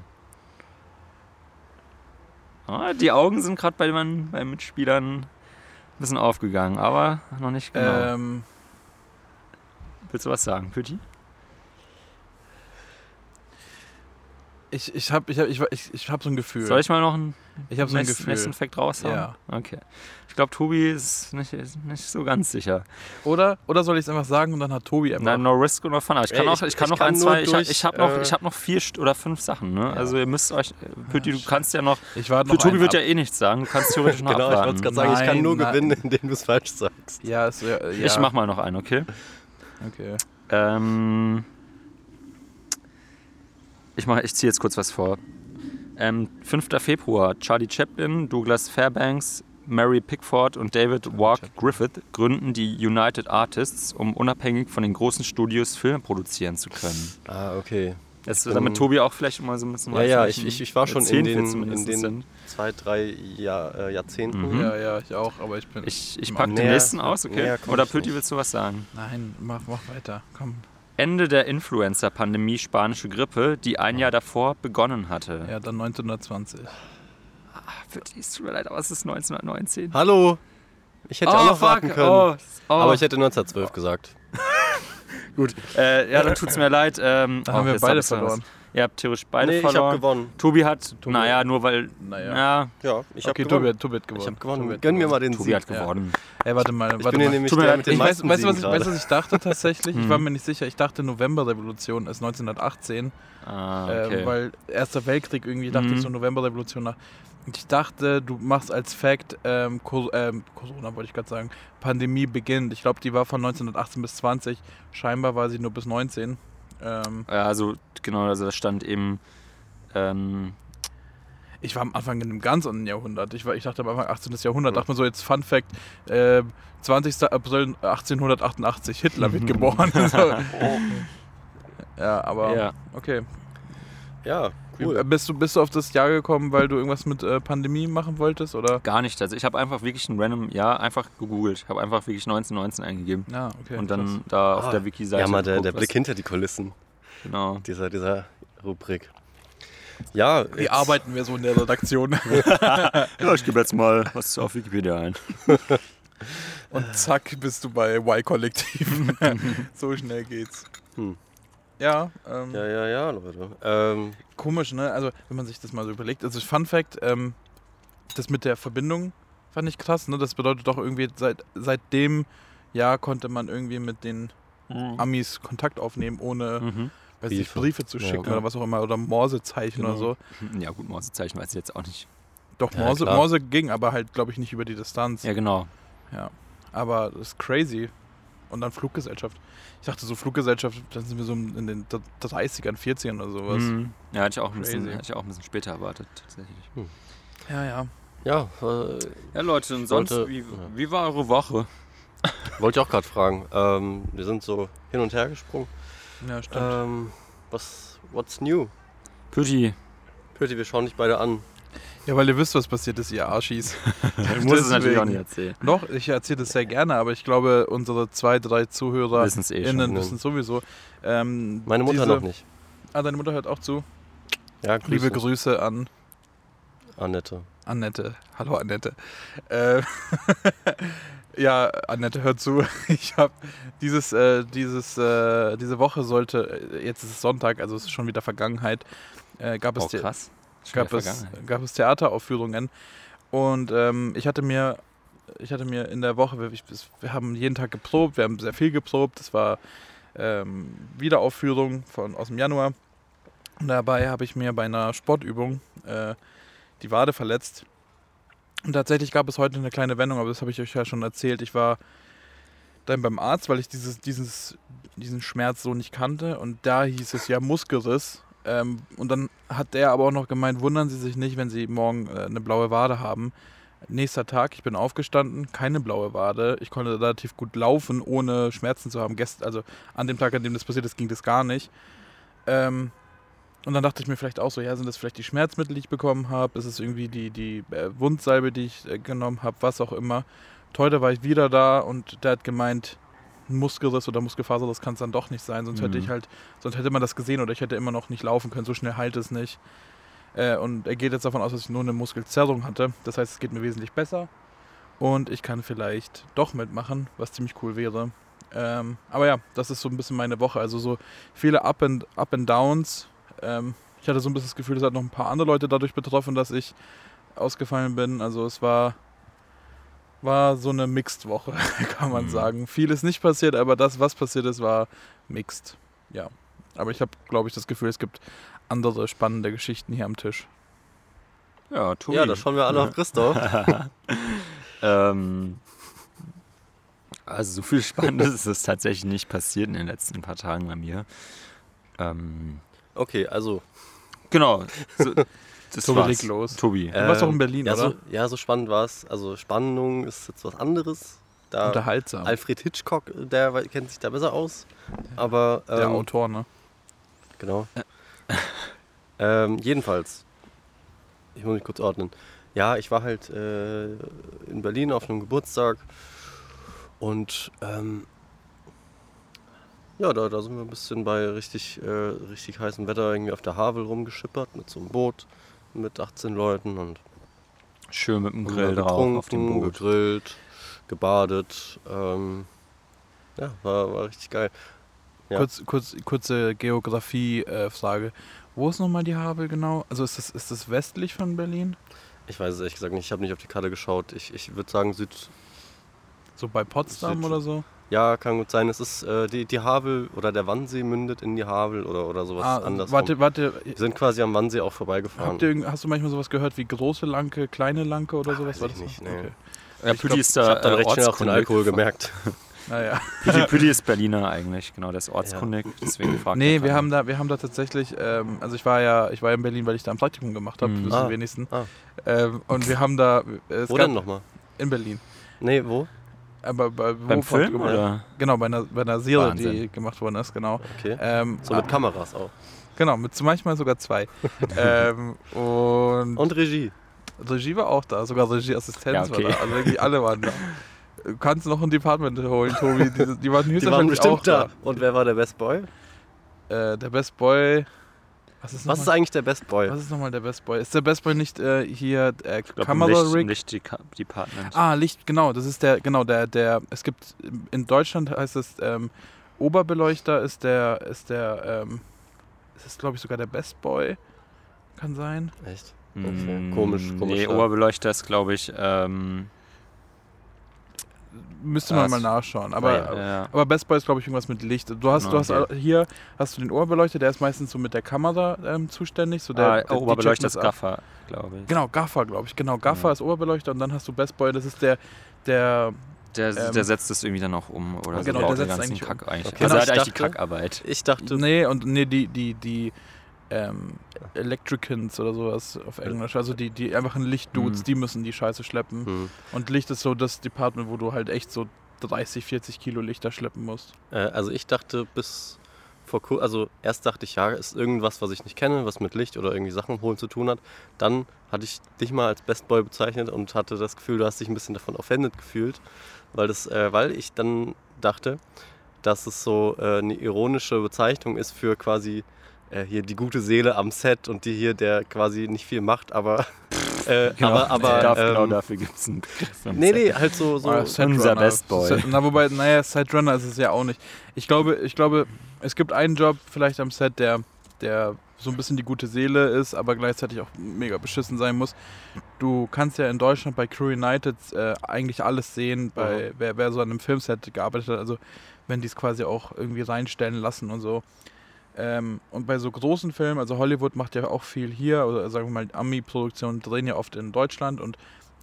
Ah, die Augen sind gerade bei den bei Mitspielern ein bisschen aufgegangen, aber noch nicht genau. Ähm, Willst du was sagen, Pütti? Ich ich habe ich hab, ich, ich, ich hab so ein Gefühl. Soll ich mal noch einen ich habe so ein Gefühl. nächsten Fact raushauen? Ja. Okay. Ich glaube, Tobi ist nicht, ist nicht so ganz sicher. Oder, oder soll ich es einfach sagen und dann hat Tobi einfach. Nein, no risk und no fun. Aber ich kann Ey, auch, ich- ich kann ich noch kann ein, zwei. Ich, durch, ich habe noch, äh, ich hab noch vier oder fünf Sachen. Ne? Also ihr müsst euch. Pütti, du ich- kannst ja noch. ich warte Für noch Tobi wird ja ab. eh nichts sagen. Du kannst theoretisch noch Genau, ich wollte abwarten. gerade sagen, ich kann Nein, nur nein. gewinnen, indem du es falsch sagst. Ja, ist, ja, ja. Ich mach mal noch einen, okay? Okay. Ähm, ich mach, ich ziehe jetzt kurz was vor. Ähm, 5. Februar. Charlie Chaplin, Douglas Fairbanks Mary Pickford und David Walk Griffith gründen die United Artists, um unabhängig von den großen Studios Filme produzieren zu können. Ah, okay. Das, bin- damit Tobi auch vielleicht mal so ein bisschen Ja, ja, ich, ich, ich war schon in den, in den sind. zwei, drei Jahr, äh, Mhm. Jahrzehnten. Ja, ja, ich auch, aber ich bin. Ich, ich Im pack den nächsten aus, okay? Oder nicht. willst du was sagen? Nein, mach, mach weiter. Komm. Ende der Influenza-Pandemie spanische Grippe, die ein Jahr davor begonnen hatte. Ja, dann 1920. Pötti, es tut mir leid, aber es ist 1919. Hallo! Ich hätte auch noch warten können. Oh, oh. Aber ich hätte 1912 gesagt. Gut. Äh, ja, dann tut's mir leid. Ähm, Da oh, haben wir beide verloren. was. Ihr habt theoretisch beide nee, ich habe verloren. gewonnen. Tobi hat, Tobi- naja, nur weil, Naja. ja, Ja, ich habe okay, gewonnen. Tobi, hat- Tobi hat gewonnen. ich habe gewonnen. Tobi hat Gönn mir gewonnen. mal den Tobi Sieg. hat gewonnen. Ey, warte mal, Ich warte bin ja mal. nämlich mir der mit den Ich weiß, weißt du, was ich, weißt, was ich dachte tatsächlich? Ich Mhm. war mir nicht sicher. Ich dachte, Novemberrevolution ist 1918, Ah, okay. äh, weil Erster Weltkrieg irgendwie dachte Mhm. ich so Novemberrevolution nach. Und Ich dachte, du machst als Fact ähm, Co ähm, Corona, wollte ich gerade sagen, Pandemie beginnt. Ich glaube, die war von 1918 bis 20. Scheinbar war sie nur bis 19. Ähm, ja, also, genau, also da stand eben, ähm, ich war am Anfang in einem ganz anderen Jahrhundert. Ich, war, ich dachte am Anfang 18. Jahrhundert. Dachte mir so, jetzt Fun Fact: äh, 20. April 1888, Hitler wird geboren. so. Ja, aber ja. okay. Ja, cool. Bist, du, bist du auf das Jahr gekommen, weil du irgendwas mit äh, Pandemie machen wolltest? Oder? Gar nicht. Also ich habe einfach wirklich ein random Jahr einfach gegoogelt. Ich habe einfach wirklich 1919 eingegeben. Ja, okay. und dann krass. da auf Ah, der Wiki-Seite. Ja, mal der, der Blick hinter die Kulissen Genau. dieser, dieser Rubrik. Ja, Wie jetzt- arbeiten wir so in der Redaktion? Ja, ich gebe jetzt mal was auf Wikipedia ein. und zack, bist du bei Y-Kollektiven. so schnell geht's. Hm. Ja, ähm, Ja, ja, ja, Leute. Ähm, komisch, ne? Also, wenn man sich das mal so überlegt. Also, Fun Fact, ähm, das mit der Verbindung fand ich krass, ne? Das bedeutet doch irgendwie, seit, seit dem Jahr konnte man irgendwie mit den Amis Kontakt aufnehmen, ohne Mhm. weiß ich, Briefe. Briefe zu Ja, schicken klar. oder was auch immer. Oder Morsezeichen oder Genau. so. Ja gut, Morsezeichen weiß ich jetzt auch nicht. Doch, Ja, Morse, klar. Morse ging, aber halt, glaube ich, nicht über die Distanz. Ja genau. Ja. Aber das ist crazy. Und dann Fluggesellschaft. Ich dachte so, Fluggesellschaft, dann sind wir so in den 30ern, 40ern oder sowas. Mhm. Ja, hatte ich, auch ein bisschen, hatte ich auch ein bisschen später erwartet, tatsächlich. Ja, ja. ja, äh, Ja Leute, und sonst, Wollte- wie, ja. wie war eure Woche? wollte ich auch gerade fragen. Ähm, wir sind so hin und her gesprungen. Ja, stimmt. Ähm, was, what's new? Pütti, Pöti, wir schauen dich beide an. Ja, weil ihr wisst, was passiert ist, ihr Arschis. du musst es natürlich auch nicht erzählen. Doch, ich erzähle das sehr gerne, aber ich glaube, unsere zwei, drei Zuhörer Wissen es eh schon. innen ne? wissen sowieso. Ähm, Meine Mutter diese, noch nicht. Ah, deine Mutter hört auch zu. Ja, Grüße. Liebe Grüße an Annette. Annette. Hallo Annette. Äh, ja, Annette, hört zu. Ich habe dieses, äh, dieses, äh, diese Woche sollte, äh, jetzt ist es Sonntag, also es ist schon wieder Vergangenheit, äh, gab, es Oh The- krass. Gab, es, gab es Theateraufführungen und ähm, ich hatte mir ich hatte mir in der Woche, wir, wir haben jeden Tag geprobt, wir haben sehr viel geprobt, das war ähm, Wiederaufführung von, aus dem Januar und dabei habe ich mir bei einer Sportübung äh, die Wade verletzt und tatsächlich gab es heute eine kleine Wendung, aber das habe ich euch ja schon erzählt. Ich war dann beim Arzt, weil ich dieses, dieses, diesen Schmerz so nicht kannte. Und da hieß es ja Muskelriss. Ähm, und dann hat der aber auch noch gemeint, wundern Sie sich nicht, wenn Sie morgen äh, eine blaue Wade haben. Nächster Tag, ich bin aufgestanden, keine blaue Wade. Ich konnte relativ gut laufen, ohne Schmerzen zu haben. Gest also an dem Tag, an dem das passiert ist, ging das gar nicht. Ähm, und dann dachte ich mir vielleicht auch so, ja, sind das vielleicht die Schmerzmittel, die ich bekommen habe? Ist es irgendwie die, die äh, Wundsalbe, die ich äh, genommen habe? Was auch immer. Heute war ich wieder da und der hat gemeint, ein Muskelriss oder Muskelfaserriss kann es dann doch nicht sein. Sonst hätte Mhm. ich halt, sonst hätte man das gesehen oder ich hätte immer noch nicht laufen können. So schnell heilt es nicht. Äh, und er geht jetzt davon aus, dass ich nur eine Muskelzerrung hatte. Das heißt, es geht mir wesentlich besser. Und ich kann vielleicht doch mitmachen, was ziemlich cool wäre. Ähm, aber ja, das ist so ein bisschen meine Woche. Also so viele Up and, Up and Downs. Ähm, ich hatte so ein bisschen das Gefühl, es hat noch ein paar andere Leute dadurch betroffen, dass ich ausgefallen bin. Also es war, war so eine Mixed-Woche, kann man Mhm. sagen. Viel ist nicht passiert, aber das, was passiert ist, war mixed. Ja. Aber ich habe, glaube ich, das Gefühl, es gibt andere spannende Geschichten hier am Tisch. Ja, Tobi. Ja, da schauen wir alle auf Christoph. ähm, also so viel Spannendes ist tatsächlich nicht passiert in den letzten paar Tagen bei mir. Ähm, Okay, also, genau. So, Das Tobi, war's. los. Tobi. Du warst doch in Berlin, ja, oder? So, ja, so spannend war es. Also Spannung ist jetzt was anderes. Da Unterhaltsam. Alfred Hitchcock, der kennt sich da besser aus. Aber Der ähm, Autor, ne? Genau. ähm, jedenfalls, ich muss mich kurz ordnen. Ja, ich war halt äh, in Berlin auf einem Geburtstag und ähm, ja, da, da sind wir ein bisschen bei richtig, äh, richtig heißem Wetter irgendwie auf der Havel rumgeschippert mit so einem Boot mit 18 Leuten und Schön mit dem Grill drauf auf dem Boot. gegrillt, gebadet. Ähm, ja, war, war richtig geil. Ja. Kurz, kurz, kurze Geografie-Frage. Wo ist nochmal die Havel genau? Also ist das, ist das westlich von Berlin? Ich weiß es ehrlich gesagt nicht, ich habe nicht auf die Karte geschaut. Ich, ich würde sagen Süd, So bei Potsdam Süd- oder so? Ja, kann gut sein. Es ist äh, die, die Havel oder der Wannsee mündet in die Havel oder, oder sowas ah, andersrum. warte, warte. Wir sind quasi am Wannsee auch vorbeigefahren. Habt ihr, hast du manchmal sowas gehört wie große Lanke, kleine Lanke oder sowas? weiß ich nicht, nee. Okay. Ja, Ich glaub, ist ich da habe dann äh, recht schnell auf den. Alkohol gemerkt. Naja. Pütti, Pütti ist Berliner eigentlich, genau, der ist ortskundig, deswegen fragt Nee, er wir haben da, wir haben da tatsächlich, ähm, also ich war ja, ich war ja in Berlin, weil ich da ein Praktikum gemacht habe, Mhm. wissen Ah. wenigsten. Ah. Ähm, und wir haben da, äh, es Wo gab- denn nochmal? In Berlin. Nee, wo? Aber bei, wo Beim Film Praktikum? oder? Genau, bei einer, bei einer Serie, die Wahnsinn. gemacht worden ist, genau. Okay. Ähm, So mit ah, Kameras auch. Genau, mit manchmal sogar zwei. ähm, und, Und Regie. Regie war auch da, sogar Regieassistenz Ja, okay. war da. Also wirklich alle waren da. Du kannst noch ein Department holen, Tobi. Die, die waren Die waren bestimmt auch da. Und wer war der Best Boy? da. Äh, der Best Boy. Was ist Was ist eigentlich der Best Boy? was ist nochmal der Best Boy? Ist der Best Boy nicht äh, hier äh, Ich glaube, Kamera Licht, Rig? Licht Deka- Department. Ah, Licht, genau, das ist der, genau, der, der, es gibt, in Deutschland heißt es, ähm, Oberbeleuchter ist der, ist der, ähm, es ist glaube ich sogar der Best Boy, kann sein. Echt? Mm, Okay. Komisch, komisch, Nee, ja. Oberbeleuchter ist, glaube ich, ähm, Müsste man Das- mal nachschauen, aber, Naja. ja. aber Best Boy ist glaube ich irgendwas mit Licht. Du hast, du hast Okay. hier, hast du den Oberbeleuchter, der ist meistens so mit der Kamera ähm, zuständig, so der, ah, der- Oberbeleuchter ist. Gaffer, glaube ich. Genau, Gaffer, glaube ich, genau, Gaffer Ja. ist Oberbeleuchter und dann hast du Best Boy, das ist der, der, Der, Ähm, der setzt es irgendwie dann auch um oder so genau, der setzt eigentlich um. Kack eigentlich. Okay. Also er hat Ich eigentlich die Kackarbeit. Ich dachte, nee, und nee, die, die, die, ähm, Electricans oder sowas auf Englisch, also die, die einfachen Lichtdudes, Mhm. die müssen die Scheiße schleppen. hm, Und Licht ist so das Department, wo du halt echt so 30, 40 Kilo Lichter schleppen musst. äh, also ich dachte bis vor kur also erst dachte ich, ja, ist irgendwas, was ich nicht kenne, was mit Licht oder irgendwie Sachen holen zu tun hat. Dann hatte ich dich mal als Best Boy bezeichnet und hatte das Gefühl, du hast dich ein bisschen davon offended gefühlt, weil das, äh, weil ich dann dachte, dass es so äh, eine ironische Bezeichnung ist für quasi äh, hier die gute Seele am Set und die hier, der quasi nicht viel macht, aber äh, aber, aber Darf, genau ähm, dafür gibt es einen Nee, Set. nee, halt so, so Ah, unser. Best Boy. Set, na, wobei, naja, Setrunner ist es ja auch nicht. Ich glaube, ich glaube, es gibt einen Job vielleicht am Set, der, der so ein bisschen die gute Seele ist, aber gleichzeitig auch mega beschissen sein muss. Du kannst ja in Deutschland bei Crew United äh, eigentlich alles sehen, bei wer, wer so an einem Filmset gearbeitet hat, also wenn die es quasi auch irgendwie reinstellen lassen und so. Ähm, und bei so großen Filmen, also Hollywood macht ja auch viel hier, oder sagen wir mal, Ami-Produktionen drehen ja oft in Deutschland und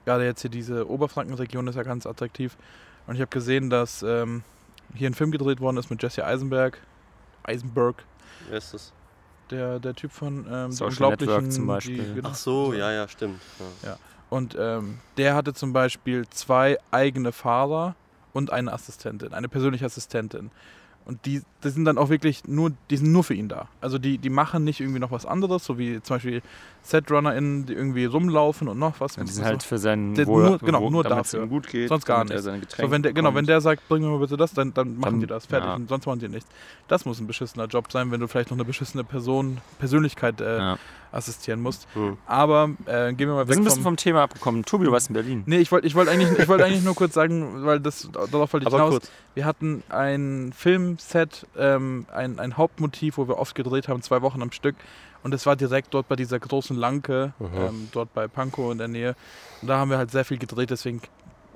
gerade jetzt hier diese Oberfrankenregion ist ja ganz attraktiv. Und ich habe gesehen, dass ähm, hier ein Film gedreht worden ist mit Jesse Eisenberg. Eisenberg, Wer ist das? der, der Typ von ähm, die Social Network Unglaublichen, zum die Beispiel. Gedanken- Ach so, ja, ja, stimmt. Ja. Und ähm, der hatte zum Beispiel zwei eigene Fahrer und eine Assistentin, eine persönliche Assistentin. Und die, die sind dann auch wirklich nur, die sind nur für ihn da. Also die, die machen nicht irgendwie noch was anderes, so wie zum Beispiel SetrunnerInnen, die irgendwie rumlaufen und noch was. Ja, und die so. sind halt für seinen Der- Wohl, nur- genau, nur dafür. ihm gut geht. Sonst gar seine so, wenn der, genau, wenn der sagt, bring mir mal bitte das, dann, dann machen Dann- die das. Fertig. ja. Und sonst machen die nichts. Das muss ein beschissener Job sein, wenn du vielleicht noch eine beschissene Person, Persönlichkeit äh, Ja. Assistieren musst. Hm. Aber äh, gehen wir mal Wir weg sind ein bisschen vom... vom Thema abgekommen. Tobi, du warst in Berlin. Nee, ich wollte ich wollt eigentlich, ich wollt eigentlich nur kurz sagen, weil das darauf wollte ich Aber hinaus. kurz. Wir hatten ein Filmset, ähm, ein, ein Hauptmotiv, wo wir oft gedreht haben, zwei Wochen am Stück. Und es war direkt dort bei dieser großen Lanke, Mhm. ähm, dort bei Pankow in der Nähe. Und da haben wir halt sehr viel gedreht, deswegen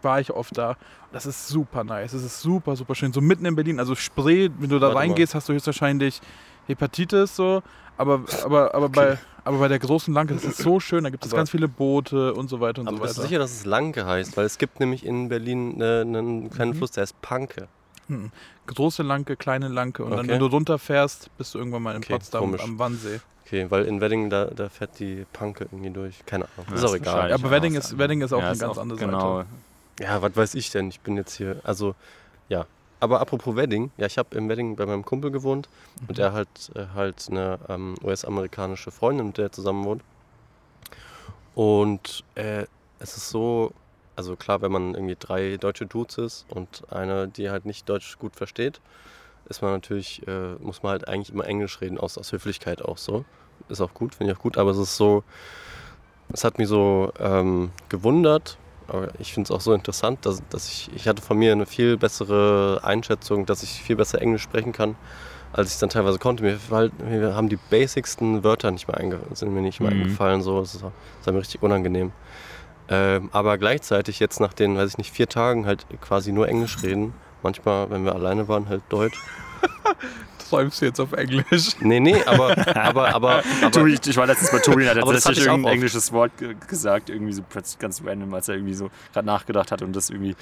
war ich oft da. Das ist super nice. Es ist super, super schön. So mitten in Berlin, also Spree, wenn du da Warte mal. reingehst, hast du höchstwahrscheinlich Hepatitis so. Aber, aber, aber, bei, aber bei der großen Lanke, das ist so schön, da gibt es Aber- ganz viele Boote und so weiter und Aber so weiter. sicher, dass es Lanke heißt? Weil es gibt nämlich in Berlin äh, einen kleinen Mhm. Fluss, der heißt Panke. Hm. Große Lanke, kleine Lanke und dann, Okay. wenn du runterfährst, bist du irgendwann mal in Okay, Potsdam komisch. am Wannsee. Okay, weil in Wedding, da, da fährt die Panke irgendwie durch. Keine Ahnung. Ja, ist auch egal. Aber Wedding ist-. Wedding ist auch eine ist ganz andere Seite. Genau. Ja, was weiß ich denn? Ich bin jetzt hier. Also, ja. Aber apropos Wedding, ja, ich habe im Wedding bei meinem Kumpel gewohnt und er hat äh, halt eine ähm, US-amerikanische Freundin, mit der er zusammen wohnt. Und äh, es ist so, also klar, wenn man irgendwie drei deutsche Dudes ist und eine, die halt nicht Deutsch gut versteht, ist man natürlich, äh, muss man halt eigentlich immer Englisch reden, aus, aus Höflichkeit auch so. Ist auch gut, finde ich auch gut, aber es ist so, es hat mich so ähm, gewundert, aber ich finde es auch so interessant, dass, dass ich, ich hatte von mir eine viel bessere Einschätzung, dass ich viel besser Englisch sprechen kann, als ich es dann teilweise konnte. Mir, fall- mir haben die basicsten Wörter nicht mehr sind mir nicht mehr Mhm. eingefallen, so, ist- das war mir richtig unangenehm. Ähm, aber gleichzeitig jetzt nach den, weiß ich nicht, vier Tagen halt quasi nur Englisch reden. Manchmal, wenn wir alleine waren, halt Deutsch. Träumst du jetzt auf Englisch? Nee, nee, aber, aber, aber, aber Tobi, ich war letztens bei Tobi, der hat Aber das tatsächlich irgendein oft. englisches Wort ge gesagt, irgendwie so plötzlich ganz random, als er irgendwie so gerade nachgedacht hat und das irgendwie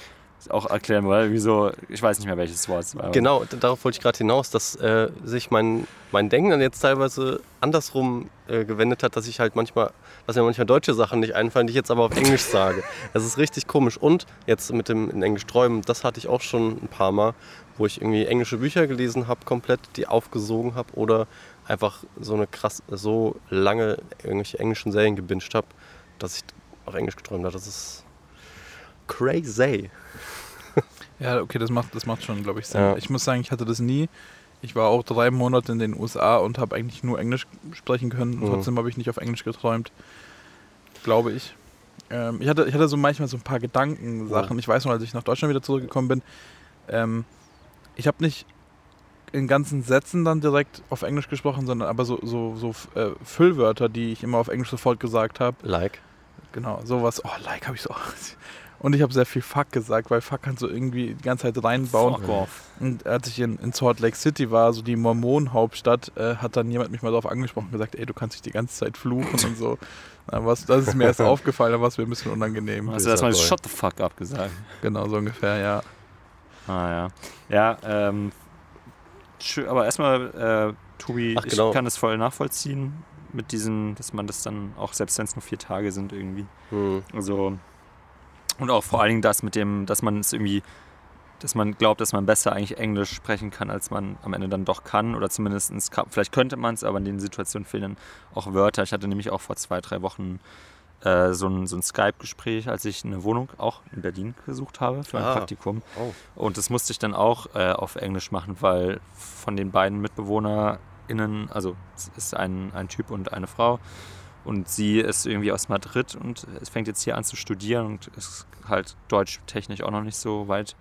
auch erklären wollte. Irgendwie so, ich weiß nicht mehr welches Wort es war. Genau, darauf wollte ich gerade hinaus, dass äh, sich mein, mein Denken dann jetzt teilweise andersrum äh, gewendet hat, dass ich halt manchmal, dass mir manchmal deutsche Sachen nicht einfallen, die ich jetzt aber auf Englisch sage. Das ist richtig komisch. Und jetzt mit dem in Englisch träumen, das hatte ich auch schon ein paar Mal, wo ich irgendwie englische Bücher gelesen habe, komplett, die aufgesogen habe oder einfach so eine krass, so lange irgendwelche englischen Serien gebinged habe, dass ich auf Englisch geträumt habe. Das ist crazy. Ja, okay, das macht, das macht schon, glaube ich, Sinn. Ja. Ich muss sagen, ich hatte das nie. Ich war auch drei Monate in den USA und habe eigentlich nur Englisch sprechen können. Mhm. Trotzdem habe ich nicht auf Englisch geträumt. Glaube ich. Ähm, ich, hatte, ich hatte so manchmal so ein paar Gedankensachen. Ich weiß noch, als ich nach Deutschland wieder zurückgekommen bin, ähm, ich habe nicht in ganzen Sätzen dann direkt auf Englisch gesprochen, sondern aber so, so, so äh, Füllwörter, die ich immer auf Englisch sofort gesagt habe. Like. Genau, sowas. Oh, like habe ich so. Und ich habe sehr viel Fuck gesagt, weil Fuck kannst du irgendwie die ganze Zeit reinbauen. Fuck off. Und als ich in, in Salt Lake City war, so die Mormonenhauptstadt, äh, hat dann jemand mich mal darauf angesprochen und gesagt, ey, du kannst dich die ganze Zeit fluchen und so. Na, was, das ist mir erst aufgefallen, da war es mir ein bisschen unangenehm. Also erstmal Boy. Shut the fuck up gesagt. Genau, so ungefähr, ja. Ah ja. Ja, ähm, aber erstmal, äh, Tobi, Ach, genau. ich kann das voll nachvollziehen mit diesen, dass man das dann auch, selbst wenn es nur vier Tage sind irgendwie. Hm. Also, und auch vor allen Dingen das mit dem, dass man es irgendwie, dass man glaubt, dass man besser eigentlich Englisch sprechen kann, als man am Ende dann doch kann. Oder zumindest, vielleicht könnte man es, aber in den Situationen fehlen auch Wörter. Ich hatte nämlich auch vor zwei, drei Wochen äh, so ein, so ein Skype-Gespräch, als ich eine Wohnung auch in Berlin gesucht habe für ein Ah. Praktikum. Oh. Und das musste ich dann auch äh, auf Englisch machen, weil von den beiden MitbewohnerInnen, also es ist ein, ein Typ und eine Frau, und sie ist irgendwie aus Madrid und es fängt jetzt hier an zu studieren und ist halt deutsch-technisch auch noch nicht so weit.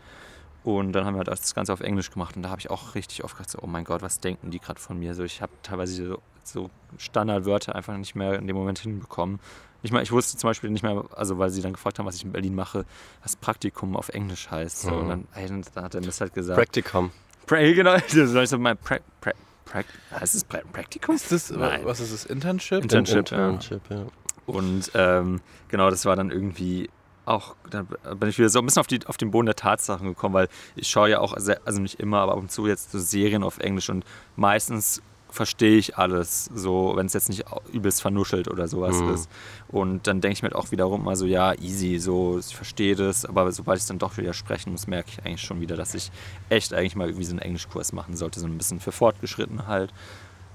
Und dann haben wir das Ganze auf Englisch gemacht und da habe ich auch richtig oft gedacht, so, oh mein Gott, was denken die gerade von mir? So, ich habe teilweise so, so Standardwörter einfach nicht mehr in dem Moment hinbekommen. Ich meine, ich wusste zum Beispiel nicht mehr, also weil sie dann gefragt haben, was ich in Berlin mache, was Praktikum auf Englisch heißt. So, Mhm. Und dann, ey, dann, hat er mir das halt gesagt. Practicum. Pra genau, das so mein pra pra pra heißt es pra Praktikum? Ist das, Nein. was ist das, Internship? Inter- Internship, ja. Internship, ja. Und ähm, genau, das war dann irgendwie auch, da bin ich wieder so ein bisschen auf, die, auf den Boden der Tatsachen gekommen, weil ich schaue ja auch, sehr, also nicht immer, aber ab und zu jetzt so Serien auf Englisch und meistens verstehe ich alles, so wenn es jetzt nicht übelst vernuschelt oder sowas Mhm. ist. Und dann denke ich mir halt auch wiederum mal so, ja, easy, so, ich verstehe das, aber sobald ich dann doch wieder sprechen muss, merke ich eigentlich schon wieder, dass ich echt eigentlich mal irgendwie so einen Englischkurs machen sollte, so ein bisschen für Fortgeschritten halt.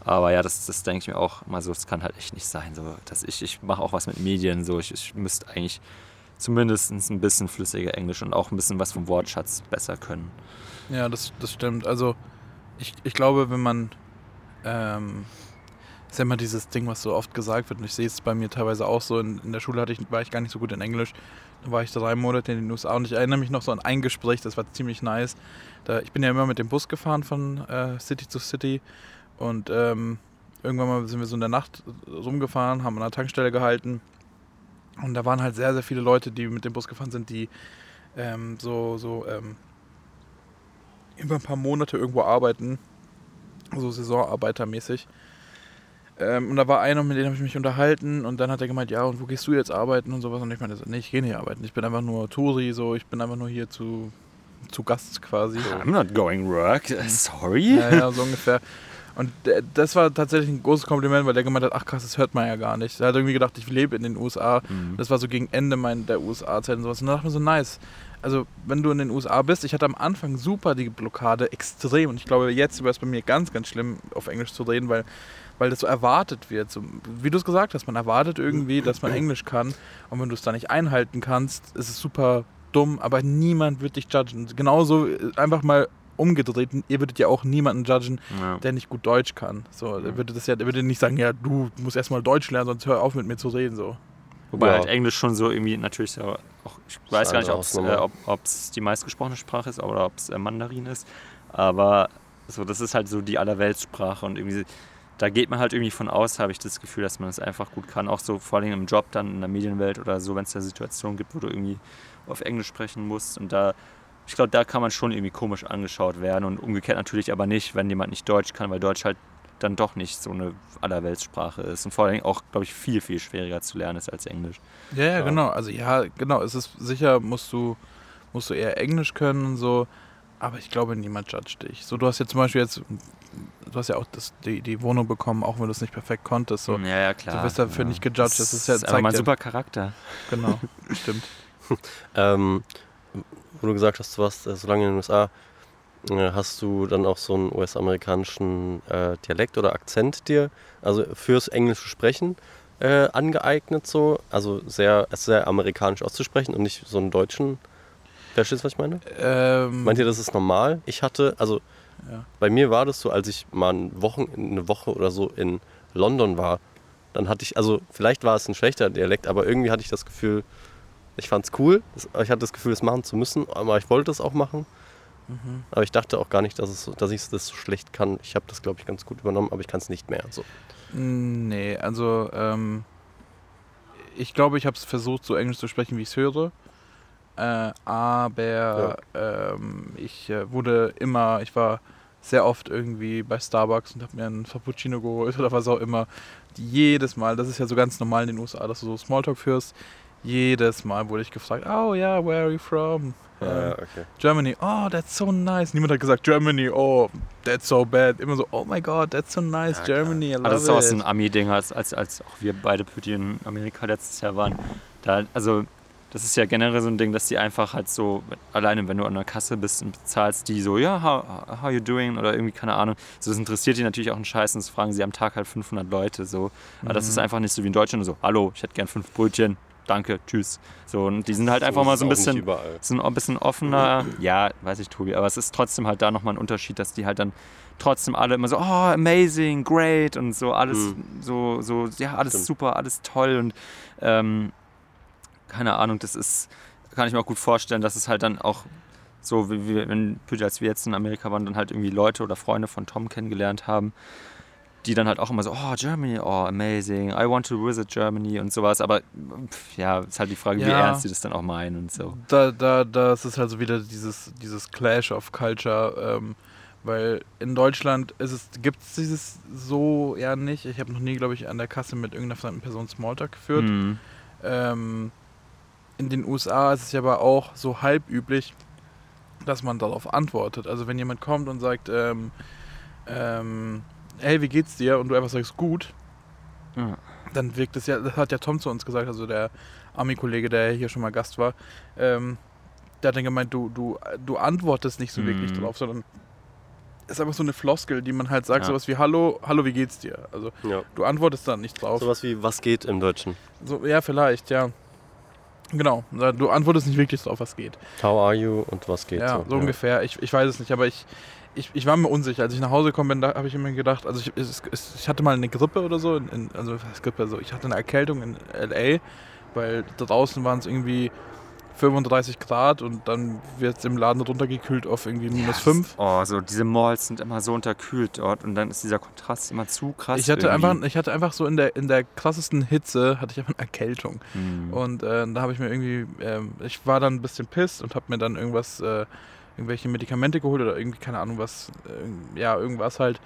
Aber ja, das, das denke ich mir auch mal so, das kann halt echt nicht sein. So, dass ich, ich mache auch was mit Medien, so ich, ich müsste eigentlich zumindest ein bisschen flüssiger Englisch und auch ein bisschen was vom Wortschatz besser können. Ja, das, das stimmt. Also ich, ich glaube, wenn man ähm, ist ja immer dieses Ding, was so oft gesagt wird, und ich sehe es bei mir teilweise auch so, in, in der Schule hatte ich, war ich gar nicht so gut in Englisch. Da war ich drei Monate in den USA und ich erinnere mich noch so an ein Gespräch, das war ziemlich nice. Da, ich bin ja immer mit dem Bus gefahren von äh, City zu City. Und ähm, irgendwann mal sind wir so in der Nacht rumgefahren, haben an der Tankstelle gehalten. Und da waren halt sehr, sehr viele Leute, die mit dem Bus gefahren sind, die ähm, so, so ähm, über ein paar Monate irgendwo arbeiten, so Saisonarbeitermäßig. Ähm, und da war einer, mit dem habe ich mich unterhalten und dann hat er gemeint, ja, und wo gehst du jetzt arbeiten und sowas? Und ich meinte so, nee, ich gehe nicht arbeiten. Ich bin einfach nur Touri, so, ich bin einfach nur hier zu zu Gast quasi. I'm not going work. Sorry. Ja, ja, so ungefähr. Und das war tatsächlich ein großes Kompliment, weil der gemeint hat, ach krass, das hört man ja gar nicht. Er hat irgendwie gedacht, ich lebe in den USA. Mhm. Das war so gegen Ende mein, der USA-Zeit und sowas. Und da dachte ich mir so, nice. Also, wenn du in den USA bist, ich hatte am Anfang super die Blockade, extrem. Und ich glaube, jetzt wäre es bei mir ganz, ganz schlimm, auf Englisch zu reden, weil, weil das so erwartet wird. So, wie du es gesagt hast, man erwartet irgendwie, dass man Englisch kann. Und wenn du es da nicht einhalten kannst, ist es super dumm, aber niemand wird dich judgen. Genauso äh, einfach mal umgedreht, ihr würdet ja auch niemanden judgen, Ja. der nicht gut Deutsch kann. So, der würde das ja, der würde nicht sagen, ja, du musst erstmal Deutsch lernen, sonst hör auf mit mir zu reden. So. Wobei Ja. halt Englisch schon so irgendwie natürlich so auch, ich weiß gar nicht, ob's, äh, ob ob's die meistgesprochene Sprache ist oder ob es äh, Mandarin ist. Aber so, das ist halt so die Allerweltssprache und irgendwie, da geht man halt irgendwie von aus, habe ich das Gefühl, dass man es einfach gut kann. Auch so vor allem im Job dann in der Medienwelt oder so, wenn es da Situationen gibt, wo du irgendwie auf Englisch sprechen musst. Und da, ich glaube, da kann man schon irgendwie komisch angeschaut werden und umgekehrt natürlich aber nicht, wenn jemand nicht Deutsch kann, weil Deutsch halt dann doch nicht so eine Allerweltssprache ist und vor allem auch, glaube ich, viel, viel schwieriger zu lernen ist als Englisch. Ja, ja, Ja. genau. Also ja, genau. Es ist sicher, musst du, musst du eher Englisch können und so. Aber ich glaube, niemand judgt dich. So, du hast ja zum Beispiel jetzt, du hast ja auch das, die, die Wohnung bekommen, auch wenn du es nicht perfekt konntest. So. Ja, ja, klar. Du wirst dafür ja. nicht gejudged. Das ist ja, einfach mal ein ja, super Charakter. Genau, stimmt. Ähm, wo du gesagt hast, du warst äh, so lange in den USA, hast du dann auch so einen US-amerikanischen äh, Dialekt oder Akzent dir, also fürs englische Sprechen äh, angeeignet so? Also sehr, sehr amerikanisch auszusprechen und nicht so einen deutschen. Verstehst du, was ich meine? Ähm, Meint ihr, das ist normal? Ich hatte, also ja. bei mir war das so, als ich mal ein Wochen, eine Woche oder so in London war, dann hatte ich, also vielleicht war es ein schlechter Dialekt, aber irgendwie hatte ich das Gefühl, ich fand es cool. Ich hatte das Gefühl, es machen zu müssen, aber ich wollte es auch machen. Mhm. Aber ich dachte auch gar nicht, dass, es, dass ich das so schlecht kann. Ich habe das, glaube ich, ganz gut übernommen, aber ich kann es nicht mehr. So. Nee, also ähm, ich glaube, ich habe es versucht, so Englisch zu sprechen, wie ich es höre. Äh, aber ähm, ich äh, wurde immer, ich war sehr oft irgendwie bei Starbucks und habe mir einen Frappuccino geholt oder was auch immer. Jedes Mal, das ist ja so ganz normal in den USA, dass du so Smalltalk führst. Jedes Mal wurde ich gefragt, oh ja, where are you from? Ähm, okay. Germany, oh, that's so nice. Niemand hat gesagt, Germany, oh, that's so bad. Immer so, oh my god, that's so nice, Ja, klar. Germany, I love Aber das ist auch so ein Ami-Ding, als, als, als auch wir beide Pütti in Amerika letztes Jahr waren. Da, also, das ist ja generell so ein Ding, dass die einfach halt so, alleine wenn du an der Kasse bist und bezahlst, die so, ja, how, how you doing? Oder irgendwie, keine Ahnung. So, das interessiert die natürlich auch einen Scheiß und das fragen sie am Tag halt 500 Leute. So. Aber das ist Mhm. einfach nicht so wie in Deutschland so, hallo, ich hätte gern fünf Brötchen, danke, tschüss. So, und die sind halt einfach ist mal so ein bisschen sind ein bisschen offener. Ja, weiß ich, Tobi, aber es ist trotzdem halt da nochmal ein Unterschied, dass die halt dann trotzdem alle immer so, oh, amazing, great und so alles Mhm. so, so, ja, alles Stimmt. super, alles toll und ähm, keine Ahnung, das ist, kann ich mir auch gut vorstellen, dass es halt dann auch so, wie wir, wenn, als wir jetzt in Amerika waren, dann halt irgendwie Leute oder Freunde von Tom kennengelernt haben, die dann halt auch immer so, oh, Germany, oh, amazing, I want to visit Germany und sowas. Aber pff, ja, ist halt die Frage, wie Ja. ernst sie das dann auch meinen und so. Da, da, das ist halt so wieder dieses, dieses Clash of Culture, ähm, weil in Deutschland es, gibt es dieses so ja nicht. Ich habe noch nie, glaube ich, an der Kasse mit irgendeiner fremden Person Smalltalk geführt. Mhm. Ähm, in den USA ist es ja aber auch so halb üblich, dass man darauf antwortet. Also wenn jemand kommt und sagt, ähm, ähm, hey, wie geht's dir? Und du einfach sagst, gut, Ja. dann wirkt es ja, das hat ja Tom zu uns gesagt, also der Ami-Kollege, der hier schon mal Gast war, ähm, der hat dann gemeint, du, du, du antwortest nicht so wirklich Mhm. drauf, sondern es ist einfach so eine Floskel, die man halt sagt, Ja. sowas wie Hallo, hallo, wie geht's dir? Also Ja. du antwortest dann nicht drauf. Sowas wie, was geht im Deutschen? So, ja, vielleicht, ja. Genau, du antwortest nicht wirklich drauf, was geht. How are you und was geht ja, so, ungefähr. Ich, ich weiß es nicht, aber ich, ich, ich war mir unsicher. Als ich nach Hause gekommen bin, da habe ich immer gedacht, also ich, es, ich hatte mal eine Grippe oder so, in, in, also Grippe, so, ich hatte eine Erkältung in L.A., weil draußen waren es irgendwie 35 Grad und dann wird es im Laden runtergekühlt auf irgendwie minus 5. Oh, so diese Malls sind immer so unterkühlt dort und dann ist dieser Kontrast immer zu krass. Ich hatte, irgendwie. einfach, ich hatte einfach so in der, in der krassesten Hitze, hatte ich einfach eine Erkältung. Hm. Und äh, da habe ich mir irgendwie, ähm, ich war dann ein bisschen pisst und habe mir dann irgendwas, äh, irgendwelche Medikamente geholt oder irgendwie, keine Ahnung was, äh, ja, irgendwas halt.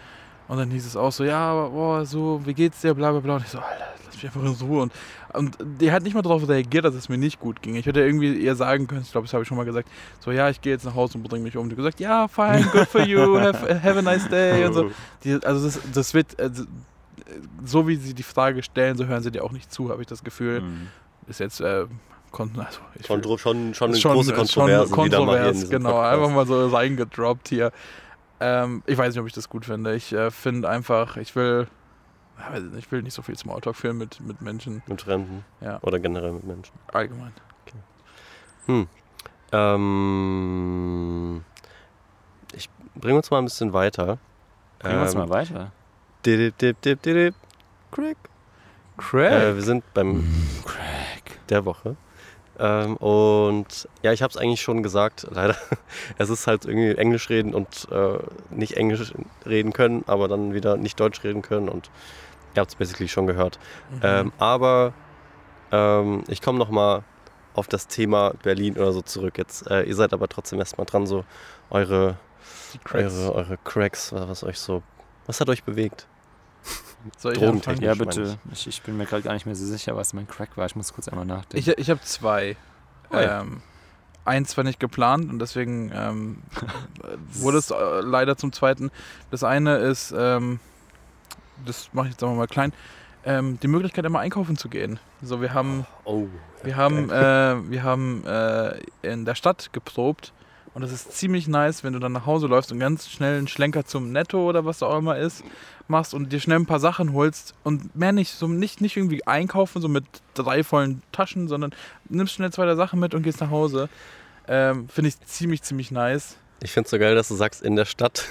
Und dann hieß es auch so, ja, boah, so, wie geht's dir, bla bla bla. Und ich so, Alter, lass mich einfach in Ruhe. Und, und die hat nicht mal darauf reagiert, dass es mir nicht gut ging. Ich hätte irgendwie ihr sagen können, ich glaube, das habe ich schon mal gesagt, so, ja, ich gehe jetzt nach Hause und bringe mich um. Die gesagt, ja, fine, good for you, have, have a nice day und so. Die, also das, das wird, also, so wie sie die Frage stellen, so hören sie dir auch nicht zu, habe ich das Gefühl. Mhm. Ist jetzt, äh, kon also ich Schon, will- schon, schon eine schon, große Kontroverse, schon wieder mal kontrovers, genau, Podcast. einfach mal so reingedroppt hier. Ähm, ich weiß nicht, ob ich das gut finde. Ich äh, finde einfach, ich will, ich will nicht so viel Smalltalk führen mit, mit Menschen Mit Fremden Ja. oder generell mit Menschen. allgemein. Ähm, ich bringe uns mal ein bisschen weiter. Bringen wir uns Ähm, mal weiter. dip, dip, dip, dip, dip. Crack. Craig. Äh, wir sind beim Crack. der Woche. Ähm, und ja, ich habe es eigentlich schon gesagt, leider. Es ist halt irgendwie Englisch reden und äh, nicht Englisch reden können, aber dann wieder nicht Deutsch reden können. Und ihr habt es basically schon gehört. Mhm. Ähm, aber ähm, ich komme nochmal auf das Thema Berlin oder so zurück. Jetzt, äh, ihr seid aber trotzdem erstmal dran, so eure, Cracks. eure, eure Cracks, was, was euch so. Was hat euch bewegt? Soll ich Drogentechnisch. Ja, bitte. Ich, ich bin mir gerade gar nicht mehr so sicher, was mein Crack war. Ich muss kurz einmal nachdenken. Ich, ich habe zwei. Oh ja. Ähm, eins war nicht geplant und deswegen ähm, wurde es äh, leider zum zweiten. Das eine ist, ähm, das mache ich jetzt einfach mal klein, ähm, die Möglichkeit immer einkaufen zu gehen. So, wir haben, Oh. wir haben, äh, wir haben äh, in der Stadt geprobt und das ist ziemlich nice, wenn du dann nach Hause läufst und ganz schnell einen Schlenker zum Netto oder was auch immer ist, machst und dir schnell ein paar Sachen holst und mehr nicht, so nicht, nicht irgendwie einkaufen, so mit drei vollen Taschen, sondern nimmst schnell zwei, drei Sachen mit und gehst nach Hause. Ähm, Finde ich ziemlich, ziemlich nice. Ich finde es so geil, dass du sagst, in der Stadt.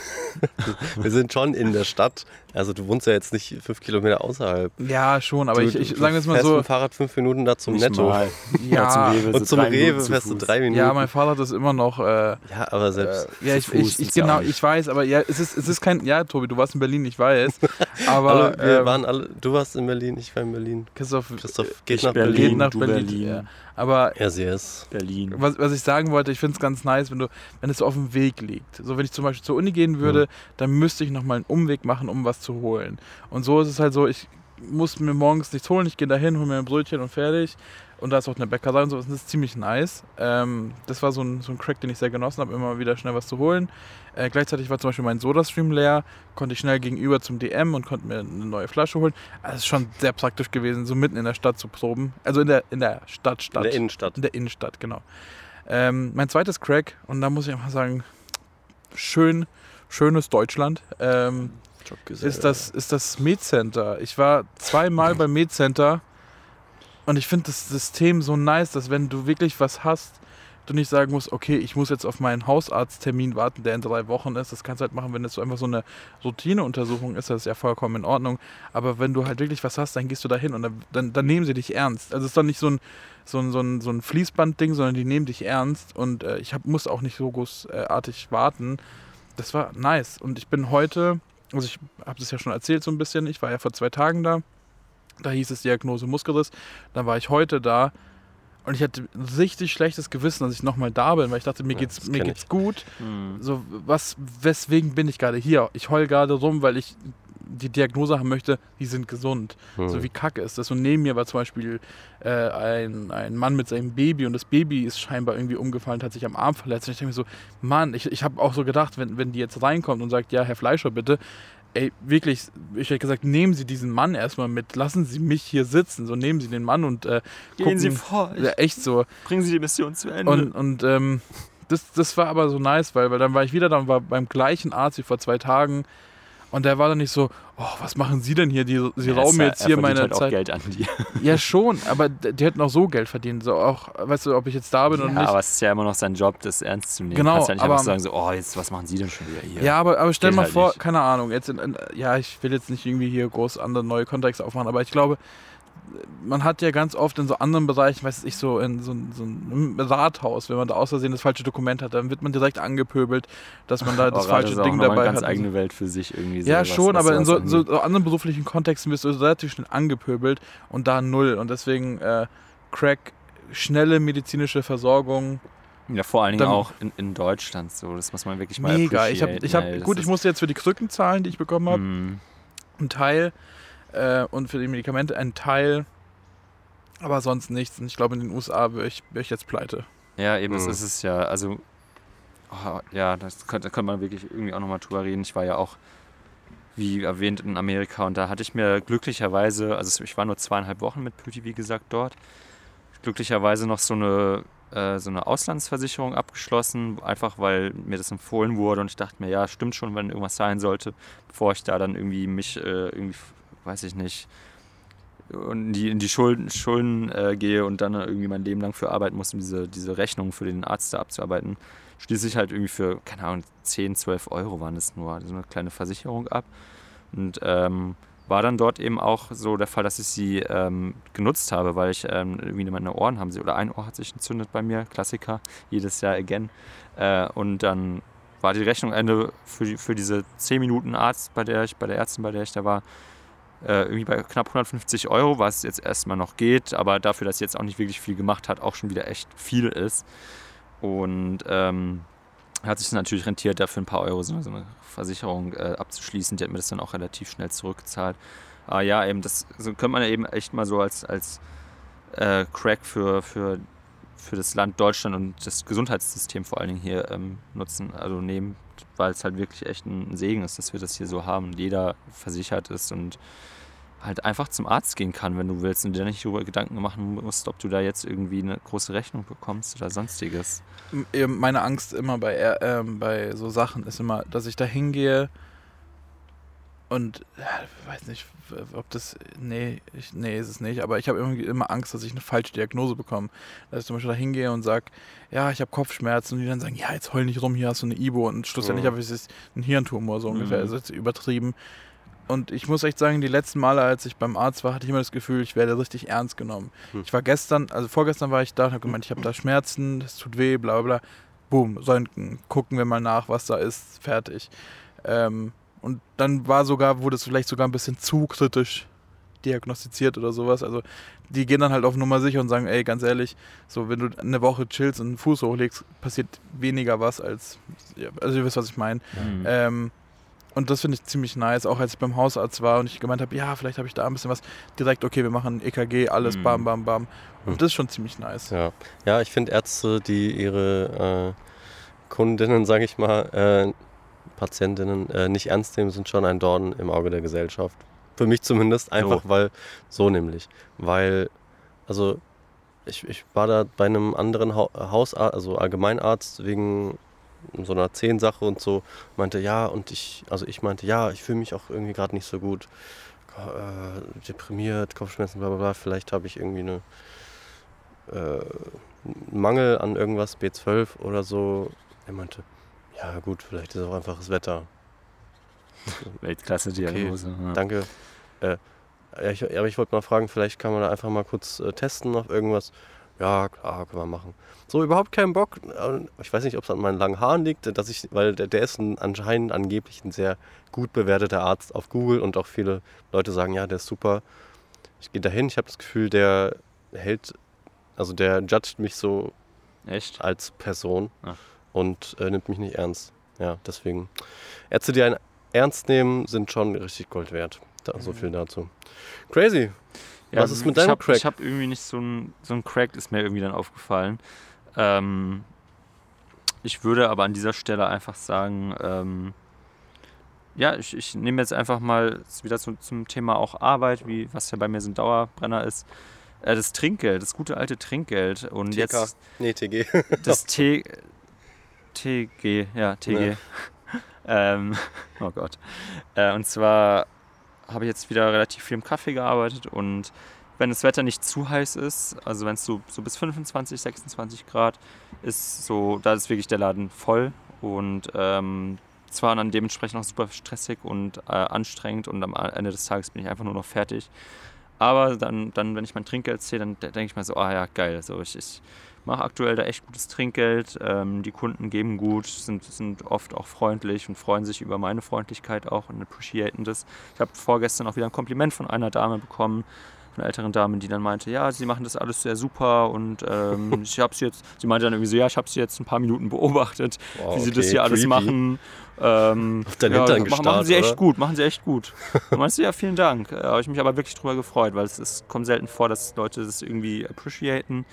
wir sind schon in der Stadt. Also du wohnst ja jetzt nicht fünf Kilometer außerhalb. Ja, schon, aber du, ich, ich sage jetzt mal so. mit dem Fahrrad fünf Minuten da zum Netto. Mal. Ja, zum Rewe. Und zum Rewe fährst du drei Minuten. ja, mein Fahrrad ist immer noch. Äh, Ja, aber selbst. ja, ich, zu ich, Fuß ich, genau, ich weiß, aber ja, es ist, es ist kein. Ja, Tobi, du warst in Berlin, ich weiß. Aber Hallo, wir ähm, waren alle. Du warst in Berlin, ich war in Berlin. Christoph, Christoph geht Ich nach Berlin, Berlin. geht nach du Berlin. Berlin. Ja. Aber Ja, sie ist. Berlin. was, was ich sagen wollte, ich finde es ganz nice, wenn du, wenn es so auf dem Weg liegt. So, wenn ich zum Beispiel zur Uni gehen würde, dann müsste ich nochmal einen Umweg machen, um was zu holen. Und so ist es halt so, ich muss mir morgens nichts holen, ich gehe dahin, hole mir ein Brötchen und fertig. Und da ist auch eine Bäckerei und und das ist ziemlich nice. Ähm, das war so ein, so ein Crack, den ich sehr genossen habe, immer wieder schnell was zu holen. Äh, gleichzeitig war zum Beispiel mein Soda-Stream leer, konnte ich schnell gegenüber zum DM und konnte mir eine neue Flasche holen. Also es ist schon sehr praktisch gewesen, so mitten in der Stadt zu proben. Also in der, in der Stadt, In Stadt. der Innenstadt. In der Innenstadt, genau. Ähm, mein zweites Crack, und da muss ich einfach sagen, schön, schönes Deutschland, ähm, ist das, ist das Med-Center. Ich war zweimal beim Med-Center und ich finde das System so nice, dass wenn du wirklich was hast, du nicht sagen musst, okay, ich muss jetzt auf meinen Hausarzttermin warten, der in drei Wochen ist. Das kannst du halt machen, wenn das so einfach so eine Routineuntersuchung ist, das ist ja vollkommen in Ordnung. Aber wenn du halt wirklich was hast, dann gehst du da hin und dann, dann, dann nehmen sie dich ernst. Also es ist doch nicht so ein, so ein, so ein, so ein Fließbandding, sondern die nehmen dich ernst und äh, ich hab, muss auch nicht so großartig warten. Das war nice. Und ich bin heute, also ich habe das ja schon erzählt so ein bisschen, ich war ja vor zwei Tagen da. Da hieß es Diagnose Muskelriss. Dann war ich heute da und ich hatte ein richtig schlechtes Gewissen, dass ich nochmal da bin, weil ich dachte, mir Ja, geht's, mir geht's gut. Hm. So, was, weswegen bin ich gerade hier? Ich heul gerade rum, weil ich die Diagnose haben möchte, die sind gesund. Hm. So wie kacke ist das. Und neben mir war zum Beispiel äh, ein, ein Mann mit seinem Baby und das Baby ist scheinbar irgendwie umgefallen, hat sich am Arm verletzt. Und ich denke mir so, Mann, ich, ich habe auch so gedacht, wenn, wenn die jetzt reinkommt und sagt, ja, Herr Fleischer, bitte, ey, wirklich, ich hätte gesagt, nehmen Sie diesen Mann erstmal mit, lassen Sie mich hier sitzen. So nehmen Sie den Mann und äh, Gehen gucken, Sie vor. ja, echt so. Bringen Sie die Mission zu Ende. Und, und ähm, das, das war aber so nice, weil, weil dann war ich wieder da und war beim gleichen Arzt wie vor zwei Tagen. Und der war dann nicht so, oh, was machen Sie denn hier? Die, Sie Ja, rauben er- jetzt er hier meine halt auch Zeit. Geld an dir. Ja, schon, aber die hätten auch so Geld verdient. So auch, weißt du, ob ich jetzt da bin oder Ja, nicht. aber es ist ja immer noch sein Job, das ernst zu nehmen. Genau, Du kannst ja nicht aber- einfach sagen so, oh, jetzt, was machen Sie denn schon wieder hier? Ja, aber, aber stell Geht mal halt vor, nicht. keine Ahnung, jetzt in, in, ja, ich will jetzt nicht irgendwie hier groß andere neue Kontexte aufmachen, aber ich glaube, man hat ja ganz oft in so anderen Bereichen, weiß ich, so in so, so einem Rathaus, wenn man da aus Versehen das falsche Dokument hat, dann wird man direkt angepöbelt, dass man da das Oh, falsche auch Ding dabei eine ganz hat. eigene Welt für sich irgendwie. Ja, so, was- schon, aber in so, sowas so, anderen beruflichen Kontexten wirst du relativ schnell angepöbelt und da null. Und deswegen äh, Crack, schnelle medizinische Versorgung, Ja, vor allen Dingen Dann- auch in, in Deutschland so. Das muss man wirklich mal Mega. Ich habe, appreciaten, ich hab. Das gut, ich musste jetzt für die Krücken zahlen, die ich bekommen habe, Mm, einen Teil äh, und für die Medikamente einen Teil, aber sonst nichts. Und ich glaube, in den USA wäre ich, wär ich jetzt pleite. Ja, eben, das Mhm. ist es ja. Also, oh, ja, das könnte, da könnte man wirklich irgendwie auch nochmal drüber reden. Ich war ja auch, wie erwähnt, in Amerika und da hatte ich mir glücklicherweise, also ich war nur zweieinhalb Wochen mit Püti, wie gesagt, dort, glücklicherweise noch so eine, äh, so eine Auslandsversicherung abgeschlossen, einfach weil mir das empfohlen wurde und ich dachte mir, ja, stimmt schon, wenn irgendwas sein sollte, bevor ich da dann irgendwie mich, äh, irgendwie, weiß ich nicht, in die, in die Schulden, Schulden äh, gehe und dann irgendwie mein Leben lang für arbeiten muss, um diese, diese Rechnung für den Arzt da abzuarbeiten, schließe ich halt irgendwie für, keine Ahnung, 10, 12 Euro waren das nur, so eine kleine Versicherung ab. Und ähm, war dann dort eben auch so der Fall, dass ich sie ähm, genutzt habe, weil ich ähm, irgendwie meine Ohren haben sie, oder ein Ohr hat sich entzündet bei mir, Klassiker, jedes Jahr again. Äh, und dann war die Rechnung Ende für, für diese 10 Minuten Arzt, bei der ich, bei der Ärztin, bei der ich da war, äh, irgendwie bei knapp 150 Euro, was jetzt erstmal noch geht, aber dafür, dass sie jetzt auch nicht wirklich viel gemacht hat, auch schon wieder echt viel ist. Und ähm, hat sich natürlich rentiert, dafür ein paar Euro so eine, Versicherung äh, abzuschließen. Die hat mir das dann auch relativ schnell zurückgezahlt. Aber ja, eben, das so könnte man ja eben echt mal so als, als äh, Crack für, für, für das Land Deutschland und das Gesundheitssystem vor allen Dingen hier ähm, nutzen, also nehmen, weil es halt wirklich echt ein Segen ist, dass wir das hier so haben und jeder versichert ist und halt einfach zum Arzt gehen kann, wenn du willst und dir nicht darüber Gedanken machen musst, ob du da jetzt irgendwie eine große Rechnung bekommst oder sonstiges. Meine Angst immer bei, er- ähm, bei so Sachen ist immer, dass ich da hingehe und ja, ich weiß nicht, ob das. Nee, ich, nee, ist es nicht. Aber ich habe irgendwie immer Angst, dass ich eine falsche Diagnose bekomme. Dass ich zum Beispiel da hingehe und sage, ja, ich habe Kopfschmerzen und die dann sagen, ja, jetzt heul nicht rum, hier hast du eine Ibo und schlussendlich Mhm. habe ich einen Hirntumor so ungefähr. Mhm. Also jetzt übertrieben. Und ich muss echt sagen, die letzten Male, als ich beim Arzt war, hatte ich immer das Gefühl, ich werde richtig ernst genommen. Hm. Ich war gestern, also vorgestern war ich da und habe gemeint, ich habe da Schmerzen, das tut weh, bla bla bla. Boom, Röntgen, gucken wir mal nach, was da ist, fertig. Ähm, und dann war sogar, wurde es vielleicht sogar ein bisschen zu kritisch diagnostiziert oder sowas. Also die gehen dann halt auf Nummer sicher und sagen, ey, ganz ehrlich, so wenn du eine Woche chillst und einen Fuß hochlegst, passiert weniger was als, also ihr wisst, was ich meine. Mhm. Ähm, und das finde ich ziemlich nice, auch als ich beim Hausarzt war und ich gemeint habe, ja, vielleicht habe ich da ein bisschen was, direkt, okay, wir machen EKG, alles, Mhm. bam, bam, bam. Und das ist schon ziemlich nice. Ja, ja ich finde Ärzte, die ihre äh, Kundinnen, sage ich mal, äh, Patientinnen äh, nicht ernst nehmen, sind schon ein Dorn im Auge der Gesellschaft. Für mich zumindest, einfach weil, so nämlich, weil, also ich, ich war da bei einem anderen ha Hausarzt, also Allgemeinarzt, wegen so einer Zehensache und so, meinte, ja, und ich, also ich meinte, ja, ich fühle mich auch irgendwie gerade nicht so gut, äh, deprimiert, Kopfschmerzen, bla bla bla, vielleicht habe ich irgendwie eine äh, Mangel an irgendwas, B12 oder so. Er meinte, ja gut, vielleicht ist auch einfach das Wetter. Weltklasse-Diagnose. ja. Danke. Äh, ja, ich, aber ich wollte mal fragen, vielleicht kann man da einfach mal kurz äh, testen auf irgendwas. Ja, klar, können wir machen. So, überhaupt keinen Bock. Äh, Ich weiß nicht, ob es an meinen langen Haaren liegt, dass ich, weil der, der ist ein, anscheinend angeblich ein sehr gut bewerteter Arzt auf Google und auch viele Leute sagen, ja, der ist super. Ich gehe dahin, ich habe das Gefühl, der hält, also der judgt mich so Echt? als Person Ah. Und äh, nimmt mich nicht ernst. Ja, deswegen. Ärzte, die einen ernst nehmen, sind schon richtig Gold wert. Da, so viel dazu. Crazy. Was ist mit ich deinem hab, Crack? Ich habe irgendwie nicht so ein, so ein Crack, ist mir irgendwie dann aufgefallen. Ähm, ich würde aber an dieser Stelle einfach sagen, ähm, ja, ich, ich nehme jetzt einfach mal wieder zu, zum Thema auch Arbeit, wie was ja bei mir so ein Dauerbrenner ist. Äh, das Trinkgeld, das gute alte Trinkgeld. Und TK. jetzt Nee, TG. das T TG, ja, TG. Ja. ähm, oh Gott. Äh, und zwar habe ich jetzt wieder relativ viel im Kaffee gearbeitet und wenn das Wetter nicht zu heiß ist, also wenn es so, so bis 25, 26 Grad ist, so, da ist wirklich der Laden voll und ähm, zwar dann dementsprechend auch super stressig und äh, anstrengend und am Ende des Tages bin ich einfach nur noch fertig. Aber dann, dann wenn ich mein Trinkgeld sehe, dann denke ich mir so, ah ja, geil. So, ich, ich mache aktuell da echt gutes Trinkgeld. Ähm, die Kunden geben gut, sind, sind oft auch freundlich und freuen sich über meine Freundlichkeit auch und appreciaten das. Ich habe vorgestern auch wieder ein Kompliment von einer Dame bekommen. einer älteren Dame, die dann meinte, ja, sie machen das alles sehr super und ähm, ich habe sie jetzt, sie meinte dann irgendwie so, ja, ich habe sie jetzt ein paar Minuten beobachtet, Wow, wie sie okay, das hier alles creepy. machen. Ähm, Auf dein ja, Hintern machen, machen gestarrt, sie echt oder? gut, machen sie echt gut. Und meinst du, ja, vielen Dank. Äh, habe ich mich aber wirklich drüber gefreut, weil es ist, kommt selten vor, dass Leute das irgendwie appreciaten.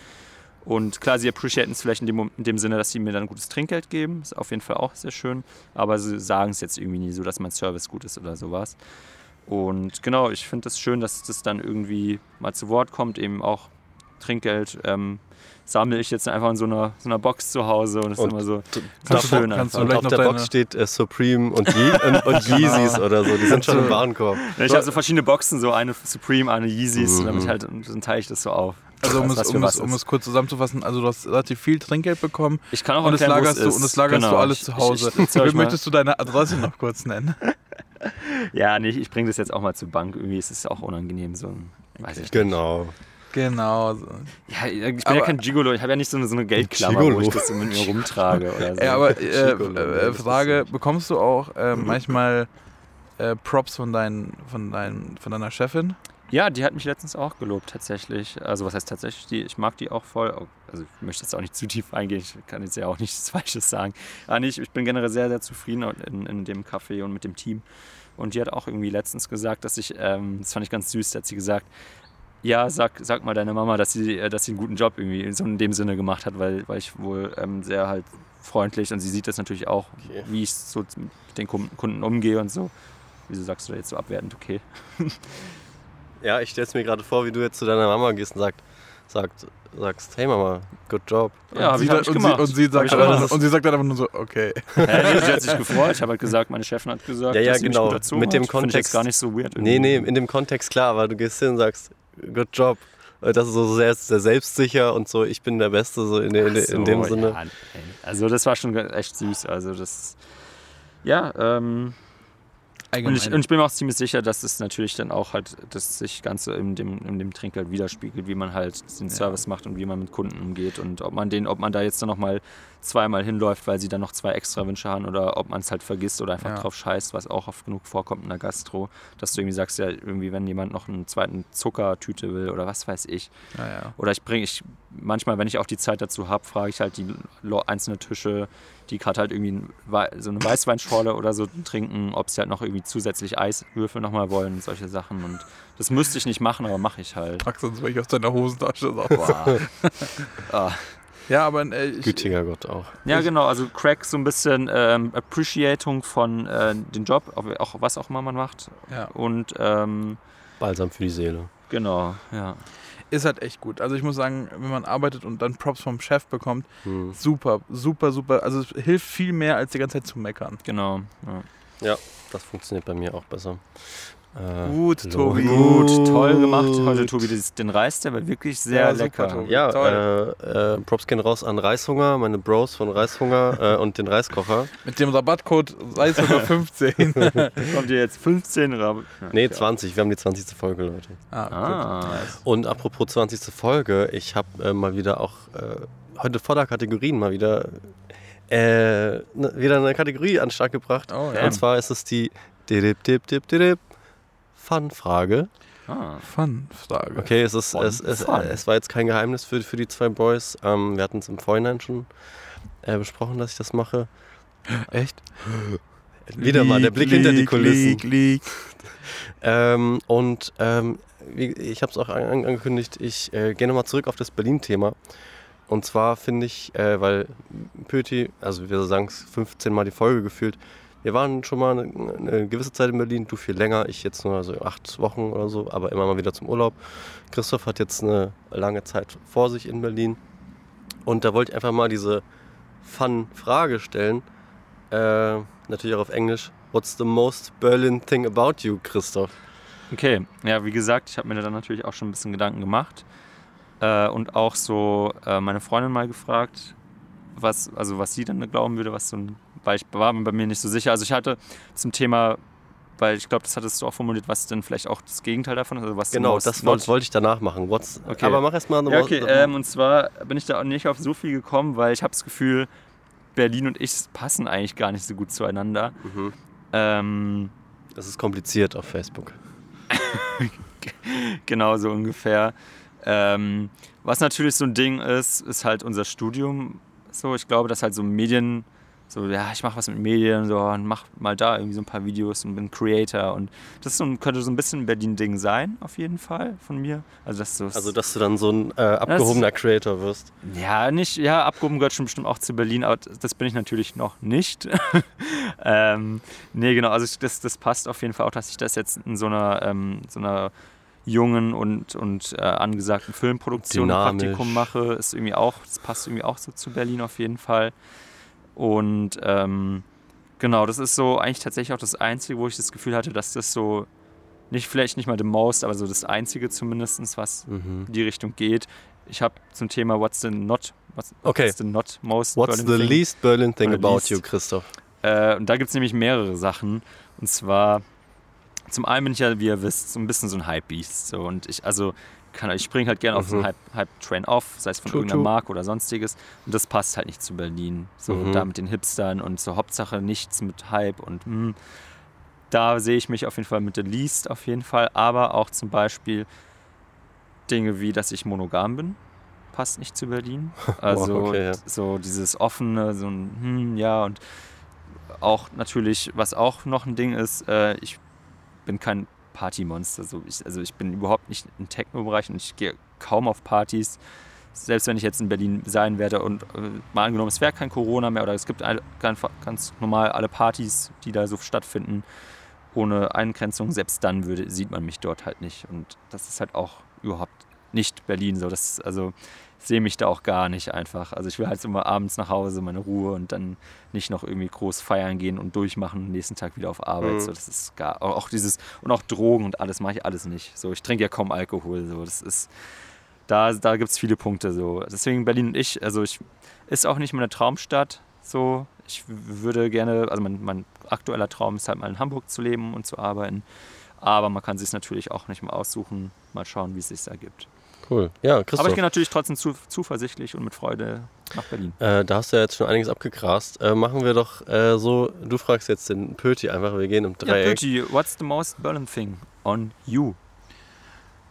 Und klar, sie appreciaten es vielleicht in dem, in dem Sinne, dass sie mir dann gutes Trinkgeld geben. Ist auf jeden Fall auch sehr schön. Aber sie sagen es jetzt irgendwie nie so, dass mein Service gut ist oder sowas. Und genau, ich finde es das schön, dass das dann irgendwie mal zu Wort kommt. Eben auch Trinkgeld ähm, sammle ich jetzt einfach in so einer, so einer Box zu Hause. Und es ist Und immer so Kannst schön du, kannst du Und vielleicht auf der Box steht äh, Supreme und, Ye und, und Yeezys oder so. Die sind schon im Warenkorb. Ich habe so verschiedene Boxen, so eine Supreme, eine Yeezys, Mhm. damit halt, und dann teile ich das so auf. Also um Was- es, um, es, um es kurz zusammenzufassen, also du hast relativ viel Trinkgeld bekommen Ich kann auch und es erklären, wo lagerst, du, und es lagerst Genau. du alles Ich- zu ich- Hause. Ich, ich, mal, Möchtest du deine Adresse noch kurz nennen? ja, nee, ich bringe das jetzt auch mal zur Bank. Irgendwie ist es auch unangenehm, so ein, weiß ich nicht. Genau. Genau. so. Ja, ich bin Aber- ja kein Gigolo, ich habe ja nicht so eine, so eine Geldklammer, wo Gigolo. ich das so mit mir rumtrage oder so. Ja, aber äh, Gigolo, äh, Frage, bekommst du auch äh, manchmal äh, Props von, dein, von, dein, von deiner Chefin? Ja, die hat mich letztens auch gelobt, tatsächlich. Also, was heißt tatsächlich? Die, ich mag die auch voll. Also, ich möchte jetzt auch nicht zu tief eingehen. Ich kann jetzt ja auch nichts Falsches sagen. Aber nicht, ich bin generell sehr, sehr zufrieden in, in dem Café und mit dem Team. Und die hat auch irgendwie letztens gesagt, dass ich, ähm, das fand ich ganz süß, da hat sie gesagt, ja, sag, sag mal deiner Mama, dass sie, äh, dass sie einen guten Job irgendwie so in dem Sinne gemacht hat, weil, weil ich wohl ähm, sehr halt freundlich und sie sieht das natürlich auch, Okay. wie ich so mit den Kunden Kunden umgehe und so. Wieso sagst du da jetzt so abwertend, okay? Ja, ich stelle es mir gerade vor, wie du jetzt zu deiner Mama gehst und sagt, sagt, sagst, hey Mama, good job. Ja, und, sie, und, und, sagt dann, gemacht. und sie sagt dann einfach nur so, okay. Ja, nee, sie hat sich gefreut. Ich habe halt gesagt, meine Chefin hat gesagt, Ja, ja, dass sie mich genau. gut erzogen Mit dem hat. Finde ich jetzt Kontext- gar nicht so weird. Nee, nee, irgendwie. in dem Kontext klar, aber du gehst hin und sagst, good job. Äh, Das ist so sehr, sehr selbstsicher und so, ich bin der Beste, so in, in, in, so, dem Sinne. Ja, nee. also das war schon echt süß. Also das, ja, ähm, und ich, und ich bin mir auch ziemlich sicher, dass es natürlich dann auch halt, dass sich Ganze in dem, in dem Trinkgeld widerspiegelt, wie man halt den Ja. Service macht und wie man mit Kunden umgeht und ob man den, ob man da jetzt dann nochmal zweimal hinläuft, weil sie dann noch zwei extra Wünsche haben oder ob man es halt vergisst oder einfach Ja. drauf scheißt, was auch oft genug vorkommt in der Gastro, dass du irgendwie sagst, ja, irgendwie, wenn jemand noch einen zweiten Zuckertüte will oder was weiß ich. Ja, ja. Oder ich bringe, ich, manchmal, wenn ich auch die Zeit dazu habe, frage ich halt die Lo- einzelne Tische, die gerade halt irgendwie so eine Weißweinschorle oder so trinken, ob sie halt noch irgendwie zusätzlich Eiswürfel nochmal wollen und solche Sachen. Und das müsste ich nicht machen, aber mache ich halt. Pack sonst welche aus deiner Hosentasche. Boah. ah. Ja, aber äh, ich, Gütiger Gott auch. Ja, genau, also Crack so ein bisschen ähm, Appreciating von äh, dem Job, auch, was auch immer man macht. ja, Und ähm, Balsam für die Seele. genau, ja. ist halt echt gut. Also ich muss sagen, wenn man arbeitet und dann Props vom Chef bekommt, Hm. super, super, super. Also es hilft viel mehr, als die ganze Zeit zu meckern. Genau. Ja. Das funktioniert bei mir auch besser. Äh, Gut. Tobi. Gut, toll gemacht heute, Tobi. Das- Den Reis, der war wirklich sehr Ja, super, lecker. Tobi. Ja, Toll. äh, äh, Props gehen raus an Reishunger, meine Bros von Reishunger äh, und den Reiskocher. Mit dem Rabattcode Reishunger 15. Kommt ihr jetzt 15 Rabatt? Nee, 20, wir haben die 20. Folge, Leute. ah, Ah. Und apropos 20. Folge, ich habe äh, mal wieder auch äh, heute vor der Kategorien mal wieder äh, ne, wieder eine Kategorie an den Start gebracht. Oh, Ja. Und zwar ist es die Didip, dip, dip, didip Fun-Frage. Ah. Fun-Frage. Okay, es, ist, es, es, fun. es war jetzt kein Geheimnis für, für die zwei Boys. Ähm, wir hatten es im Vorhinein schon äh, besprochen, dass ich das mache. Echt? Wieder mal der Blick hinter die Kulissen. Leak, leak. Ähm, und ähm, wie, ich habe es auch an, angekündigt, ich äh, gehe nochmal zurück auf das Berlin-Thema. Und zwar finde ich, äh, weil Pöti, also wir sagen es 15 Mal die Folge gefühlt, wir waren schon mal eine, eine gewisse Zeit in Berlin, du viel länger, ich jetzt nur so acht Wochen oder so, aber immer mal wieder zum Urlaub. Christoph hat jetzt eine lange Zeit vor sich in Berlin. Und da wollte ich einfach mal diese Fun-Frage stellen. Äh, natürlich auch auf Englisch. What's the most Berlin thing about you, Christoph? Okay, ja, wie gesagt, ich habe mir da natürlich auch schon ein bisschen Gedanken gemacht. Äh, und auch so äh, meine Freundin mal gefragt, was, also was sie dann glauben würde, was so ein, weil ich war mir bei mir nicht so sicher. Also ich hatte zum Thema, weil ich glaube, das hattest du auch formuliert, was denn vielleicht auch das Gegenteil davon ist. Also was Genau, das wollte wollte ich danach machen. What's, Okay. Aber mach erst mal eine Ja, okay, ähm, und zwar bin ich da auch nicht auf so viel gekommen, weil ich habe das Gefühl, Berlin und ich passen eigentlich gar nicht so gut zueinander. mhm. Ähm, Das ist kompliziert auf Facebook. genau so ungefähr. Ähm, was natürlich so ein Ding ist, ist halt unser Studium. So, ich glaube, dass halt so Medien so, ja, ich mache was mit Medien so, und mach mal da irgendwie so ein paar Videos und bin Creator. Und das so, könnte so ein bisschen ein Berlin-Ding sein, auf jeden Fall, von mir. Also, dass, also, dass du dann so ein äh, abgehobener das, Creator wirst. Ja, nicht, ja, abgehoben gehört schon bestimmt auch zu Berlin, aber das bin ich natürlich noch nicht. ähm, nee, genau, also das, das passt auf jeden Fall auch, dass ich das jetzt in so einer, ähm, so einer jungen und, und äh, angesagten Filmproduktion Praktikum mache, ist irgendwie auch, das passt irgendwie auch so zu Berlin auf jeden Fall. Und ähm, genau, das ist so eigentlich tatsächlich auch das Einzige, wo ich das Gefühl hatte, dass das so nicht vielleicht nicht mal the most, aber so das Einzige zumindest, was mhm. in die Richtung geht. Ich habe zum Thema What's the not, what's, okay. what's the not most What's Berlin the thing? least Berlin thing Oder about least. you, Christoph? Äh, und da gibt es nämlich mehrere Sachen. Und zwar, zum einen bin ich ja, wie ihr wisst, so ein bisschen so ein Hype-Beast. So. Und ich, also kann, ich springe halt gerne mhm. auf so einen Hype-Train Hype auf, sei es von true, irgendeiner. Marke oder sonstiges. Und das passt halt nicht zu Berlin. So mhm. da mit den Hipstern und so Hauptsache nichts mit Hype und mh. Hm, da sehe ich mich auf jeden Fall mit der Least auf jeden Fall. Aber auch zum Beispiel Dinge wie, dass ich monogam bin. Passt nicht zu Berlin. Also wow, okay, ja. so dieses offene, so ein, hm, ja, und auch natürlich, was auch noch ein Ding ist, äh, ich bin kein Partymonster. So ich, also ich bin überhaupt nicht im Techno-Bereich und ich gehe kaum auf Partys. Selbst wenn ich jetzt in Berlin sein werde und äh, mal angenommen, es wäre kein Corona mehr oder es gibt ein, ganz, ganz normal alle Partys, die da so stattfinden, ohne Eingrenzung, selbst dann würde, sieht man mich dort halt nicht. Und das ist halt auch überhaupt nicht Berlin so. Das, also sehe mich da auch gar nicht einfach. Also ich will halt immer abends nach Hause, meine Ruhe und dann nicht noch irgendwie groß feiern gehen und durchmachen, nächsten Tag wieder auf Arbeit. Mhm. So, das ist gar, auch dieses, und auch Drogen und alles mache ich alles nicht. So, ich trinke ja kaum Alkohol. So, das ist, da, da gibt es viele Punkte. So. Deswegen Berlin und ich, also ich, ist auch nicht meine Traumstadt. So, ich würde gerne, also mein, mein aktueller Traum ist halt mal in Hamburg zu leben und zu arbeiten. Aber man kann sich natürlich auch nicht mal aussuchen. Mal schauen, wie es sich ergibt. Cool. Ja, Christoph. Aber ich gehe natürlich trotzdem zu, zuversichtlich und mit Freude nach Berlin. Äh, da hast du ja jetzt schon einiges abgegrast. Äh, machen wir doch äh, so, du fragst jetzt den Pöti einfach, wir gehen im Dreieck. Ja, Pöti, what's the most Berlin thing on you?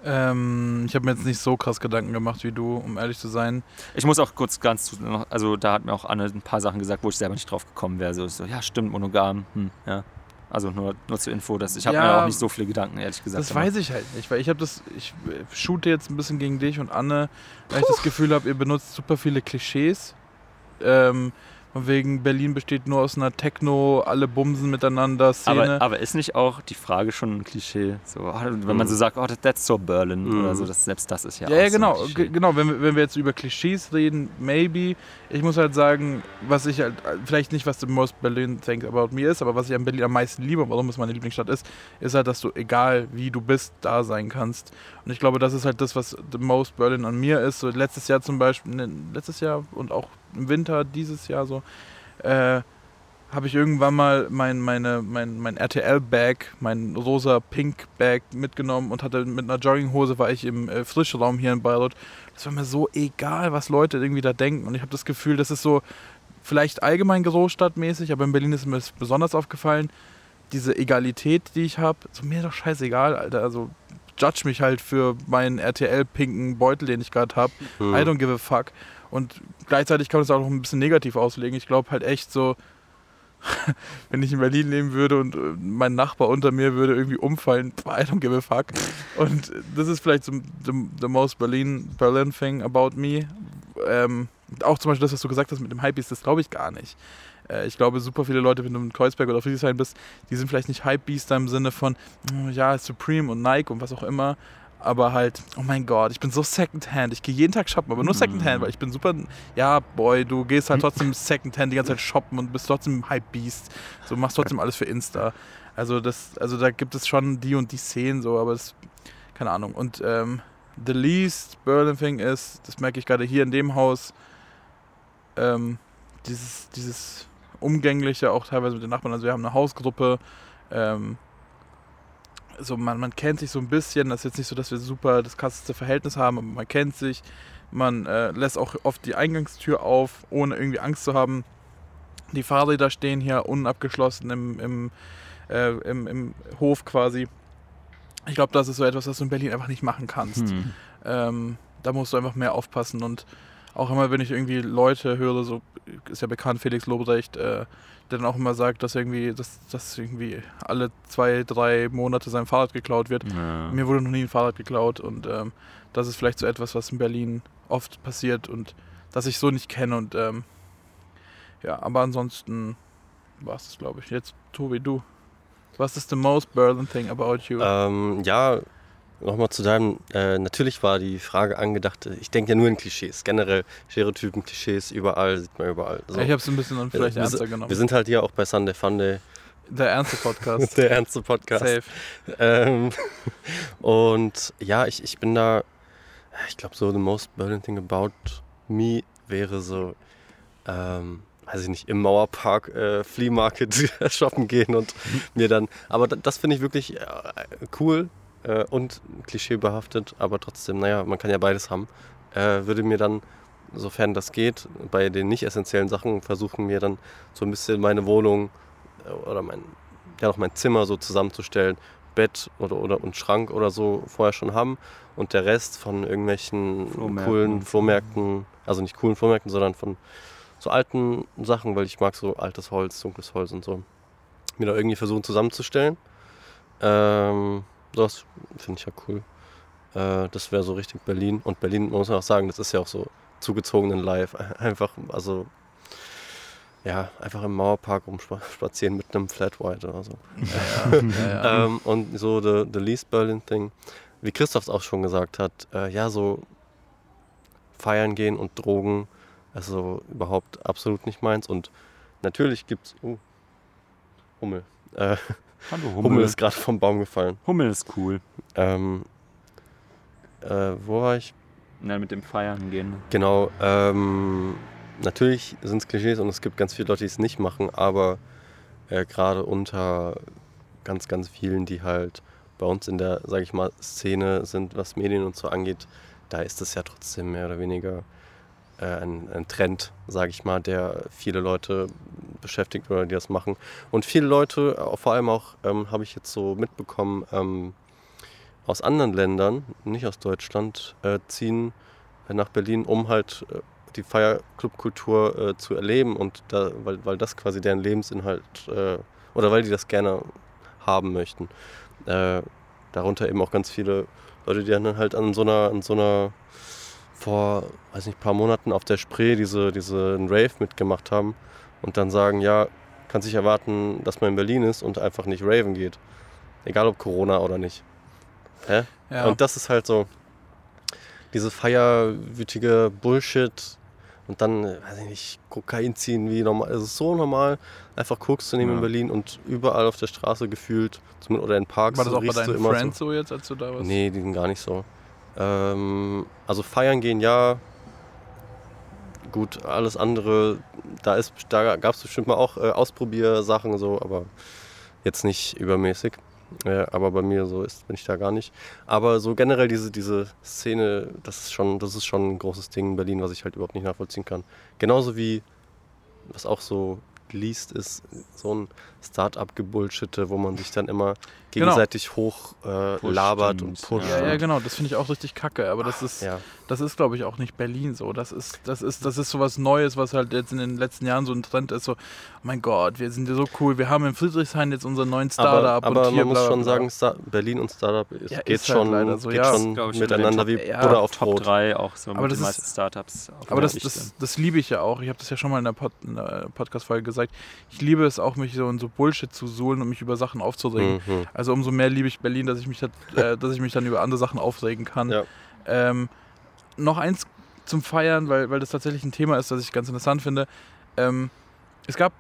Ähm, ich habe mir jetzt nicht so krass Gedanken gemacht wie du, um ehrlich zu sein. Ich muss auch kurz ganz, also da hat mir auch Anne ein paar Sachen gesagt, wo ich selber nicht drauf gekommen wäre. So, so ja, stimmt, monogam, hm, ja. Also nur, nur zur Info, dass ich habe ja, mir auch nicht so viele Gedanken, ehrlich gesagt. Das gemacht. weiß ich halt nicht, weil ich habe das, ich shoote jetzt ein bisschen gegen dich und Anne, weil ich das Gefühl habe, ihr benutzt super viele Klischees. Ähm, von wegen Berlin besteht nur aus einer Techno, alle bumsen miteinander Szene. Aber, aber ist nicht auch die Frage schon ein Klischee? So, oh, wenn man so sagt, oh, that's so Berlin mhm. oder so, das, selbst das ist ja Ja, auch ja genau, so genau. Wenn wir, wenn wir jetzt über Klischees reden, maybe. Ich muss halt sagen, was ich halt, vielleicht nicht, was the most Berlin thing about me ist, aber was ich an Berlin am meisten liebe, warum es meine Lieblingsstadt ist, ist halt, dass du, egal wie du bist, da sein kannst. Und ich glaube, das ist halt das, was the most Berlin an mir ist. So letztes Jahr zum Beispiel, ne, letztes Jahr und auch im Winter dieses Jahr so, äh, habe ich irgendwann mal mein, meine, mein, mein RTL-Bag, mein rosa-pink-Bag mitgenommen und hatte mit einer Jogginghose war ich im äh, Frischraum hier in Bayreuth. Das war mir so egal, was Leute irgendwie da denken. Und ich habe das Gefühl, das ist so vielleicht allgemein großstadtmäßig, aber in Berlin ist mir das besonders aufgefallen, diese Egalität, die ich habe. So mir doch scheißegal, Alter. Also judge mich halt für meinen RTL-pinken Beutel, den ich gerade habe. Mhm. I don't give a fuck. Und gleichzeitig kann man es auch noch ein bisschen negativ auslegen. Ich glaube halt echt so, wenn ich in Berlin leben würde und äh, mein Nachbar unter mir würde irgendwie umfallen, I don't give a fuck. Und das ist vielleicht so the, the most Berlin, Berlin thing about me. Ähm, auch zum Beispiel das, was du gesagt hast mit dem Hypebeast, das glaube ich gar nicht. Äh, ich glaube, super viele Leute, wenn du in Kreuzberg oder Friedrichshain bist, die sind vielleicht nicht Hypebeaster im Sinne von, oh, ja, Supreme und Nike und was auch immer, aber halt, oh mein Gott, ich bin so Secondhand. Ich gehe jeden Tag shoppen, aber nur. Secondhand, weil ich bin super. Ja, boy, du gehst halt trotzdem Secondhand die ganze Zeit shoppen und bist trotzdem Hype Beast. So machst trotzdem alles für Insta. Also das, also da gibt es schon die und die Szenen so, aber das, keine Ahnung. Und ähm, the least Berlin thing ist, das merke ich gerade hier in dem Haus, ähm, dieses, dieses umgängliche auch teilweise mit den Nachbarn. Also wir haben eine Hausgruppe. Ähm, so man, man kennt sich so ein bisschen. Das ist jetzt nicht so, dass wir super das krasseste Verhältnis haben, aber man kennt sich. Man äh, lässt auch oft die Eingangstür auf, ohne irgendwie Angst zu haben. Die Fahrräder stehen hier unabgeschlossen im, im, äh, im, im Hof quasi. Ich glaube, das ist so etwas, was du in Berlin einfach nicht machen kannst. Hm. Ähm, da musst du einfach mehr aufpassen und auch immer, wenn ich irgendwie Leute höre, so ist ja bekannt, Felix Lobrecht, äh, der dann auch immer sagt, dass irgendwie, dass, dass irgendwie alle zwei, drei Monate sein Fahrrad geklaut wird. Ja. Mir wurde noch nie ein Fahrrad geklaut und ähm, das ist vielleicht so etwas, was in Berlin oft passiert und das ich so nicht kenne und ähm, ja, aber ansonsten war es das, glaube ich. Jetzt, Tobi, du. Was ist the most Berlin thing about you? Ähm, ja, nochmal zu deinem. Äh, natürlich war die Frage angedacht, ich denke ja nur in Klischees. Generell Stereotypen, Klischees, überall, sieht man überall. So. ich habe es ein bisschen dann vielleicht wir, ernster genommen. wir sind halt hier auch bei Sunday Funday, Der ernste Podcast. der ernste Podcast. Safe. Ähm, und ja, ich, ich bin da, ich glaube, so the most Berlin thing about me wäre so, ähm, weiß ich nicht, im Mauerpark äh, Flea Market shoppen gehen und mir dann, aber da- das finde ich wirklich äh, cool äh, und klischeebehaftet, aber trotzdem, naja, man kann ja beides haben, äh, würde mir dann, sofern das geht, bei den nicht essentiellen Sachen versuchen, mir dann so ein bisschen meine Wohnung äh, oder mein, ja, noch mein Zimmer so zusammenzustellen, Bett oder, oder und Schrank oder so vorher schon haben und der Rest von irgendwelchen Flohmärkten. coolen Flohmärkten, also nicht coolen Flohmärkten, sondern von so alten Sachen, weil ich mag so altes Holz, dunkles Holz und so, mir da irgendwie versuchen zusammenzustellen. Ähm, das finde ich ja cool. Äh, das wäre so richtig Berlin. Und Berlin, man muss auch sagen, das ist ja auch so zugezogenen Live. Einfach, also ja, einfach im Mauerpark rumspazieren mit einem Flat White oder so. Ja, ja. Ähm, und so the, the least Berlin thing, wie Christoph es auch schon gesagt hat, äh, ja, so feiern gehen und Drogen, also überhaupt absolut nicht meins. Und natürlich gibt's, uh, Hummel. Äh, Hallo Hummel. Hummel. ist gerade vom Baum gefallen. Hummel ist cool. Ähm, äh, wo war ich? Ja, mit dem Feiern gehen. Genau, ähm, natürlich sind es Klischees und es gibt ganz viele Leute, die es nicht machen, aber äh, gerade unter ganz, ganz vielen, die halt bei uns in der, sage ich mal, Szene sind, was Medien und so angeht, da ist es ja trotzdem mehr oder weniger äh, ein, ein Trend, sage ich mal, der viele Leute beschäftigt oder die das machen. Und viele Leute, äh, vor allem auch, ähm, habe ich jetzt so mitbekommen, ähm, aus anderen Ländern, nicht aus Deutschland, äh, ziehen nach Berlin, um halt äh, die Feierclubkultur äh, zu erleben und da, weil, weil das quasi deren Lebensinhalt äh, oder weil die das gerne haben möchten. Äh, darunter eben auch ganz viele Leute, die dann halt an so einer, an so einer vor, weiß nicht, paar Monaten auf der Spree diese, diese einen Rave mitgemacht haben und dann sagen, ja, kann sich erwarten, dass man in Berlin ist und einfach nicht raven geht. Egal ob Corona oder nicht. Hä? ja. Und das ist halt so diese feierwütige Bullshit und dann, weiß ich nicht, Kokain ziehen wie normal. Es ist so normal, einfach Koks zu nehmen Ja. in Berlin und überall auf der Straße gefühlt, zumindest oder in Parks. war das auch bei deinen Friends so jetzt, als du da So. warst? Nee, die sind gar nicht so. Ähm, also feiern gehen ja. Gut, alles andere, da, da gab es bestimmt mal auch äh, Ausprobiersachen so, aber jetzt nicht übermäßig. Äh, aber bei mir so ist, bin ich da gar nicht. Aber so generell diese, diese Szene, das ist, schon, das ist schon ein großes Ding in Berlin, was ich halt überhaupt nicht nachvollziehen kann. Genauso wie, was auch so liest, ist so ein Start-up-Gebullshitte, wo man sich dann immer Genau. gegenseitig hoch äh, labert und pusht. Ja, ja, genau, das finde ich auch richtig kacke, aber das ist, ja. das ist glaube ich, auch nicht Berlin so. Das ist, das ist, das ist so was Neues, was halt jetzt in den letzten Jahren so ein Trend ist. So, oh mein Gott, wir sind ja so cool. Wir haben in Friedrichshain jetzt unseren neuen Aber, Startup aber und hier man muss schon sagen, Sta Berlin und Startup ist, Ja, geht, halt schon, so, geht ja. schon miteinander wie ja, Butter auf Top Brot. 3 auch so Aber mit das den ist- meisten Startups. Aber das, das, das liebe ich ja auch. Ich habe das ja schon mal in der, Pod, in der Podcast-Folge gesagt. Ich liebe es auch, mich so in so Bullshit zu suhlen und mich über Sachen aufzuregen. Mhm. Also umso mehr liebe ich Berlin, dass ich mich, dat- äh, dass ich mich dann über andere Sachen aufregen kann. Ja. Ähm, noch eins zum Feiern, weil, weil das tatsächlich ein Thema ist, das ich ganz interessant finde. Ähm, es gab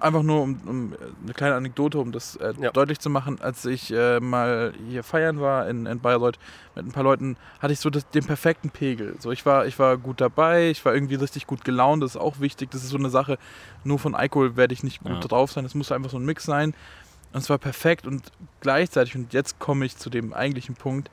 einfach nur um, um eine kleine Anekdote, um das äh, Ja. deutlich zu machen, als ich äh, mal hier feiern war in, in Bayreuth mit ein paar Leuten, hatte ich so das, den perfekten Pegel. So, ich war, ich war gut dabei, ich war irgendwie richtig gut gelaunt, das ist auch wichtig. Das ist so eine Sache, nur von Alkohol werde ich nicht gut Ja. drauf sein. Es muss einfach so ein Mix sein. Und es war perfekt und gleichzeitig, und jetzt komme ich zu dem eigentlichen Punkt,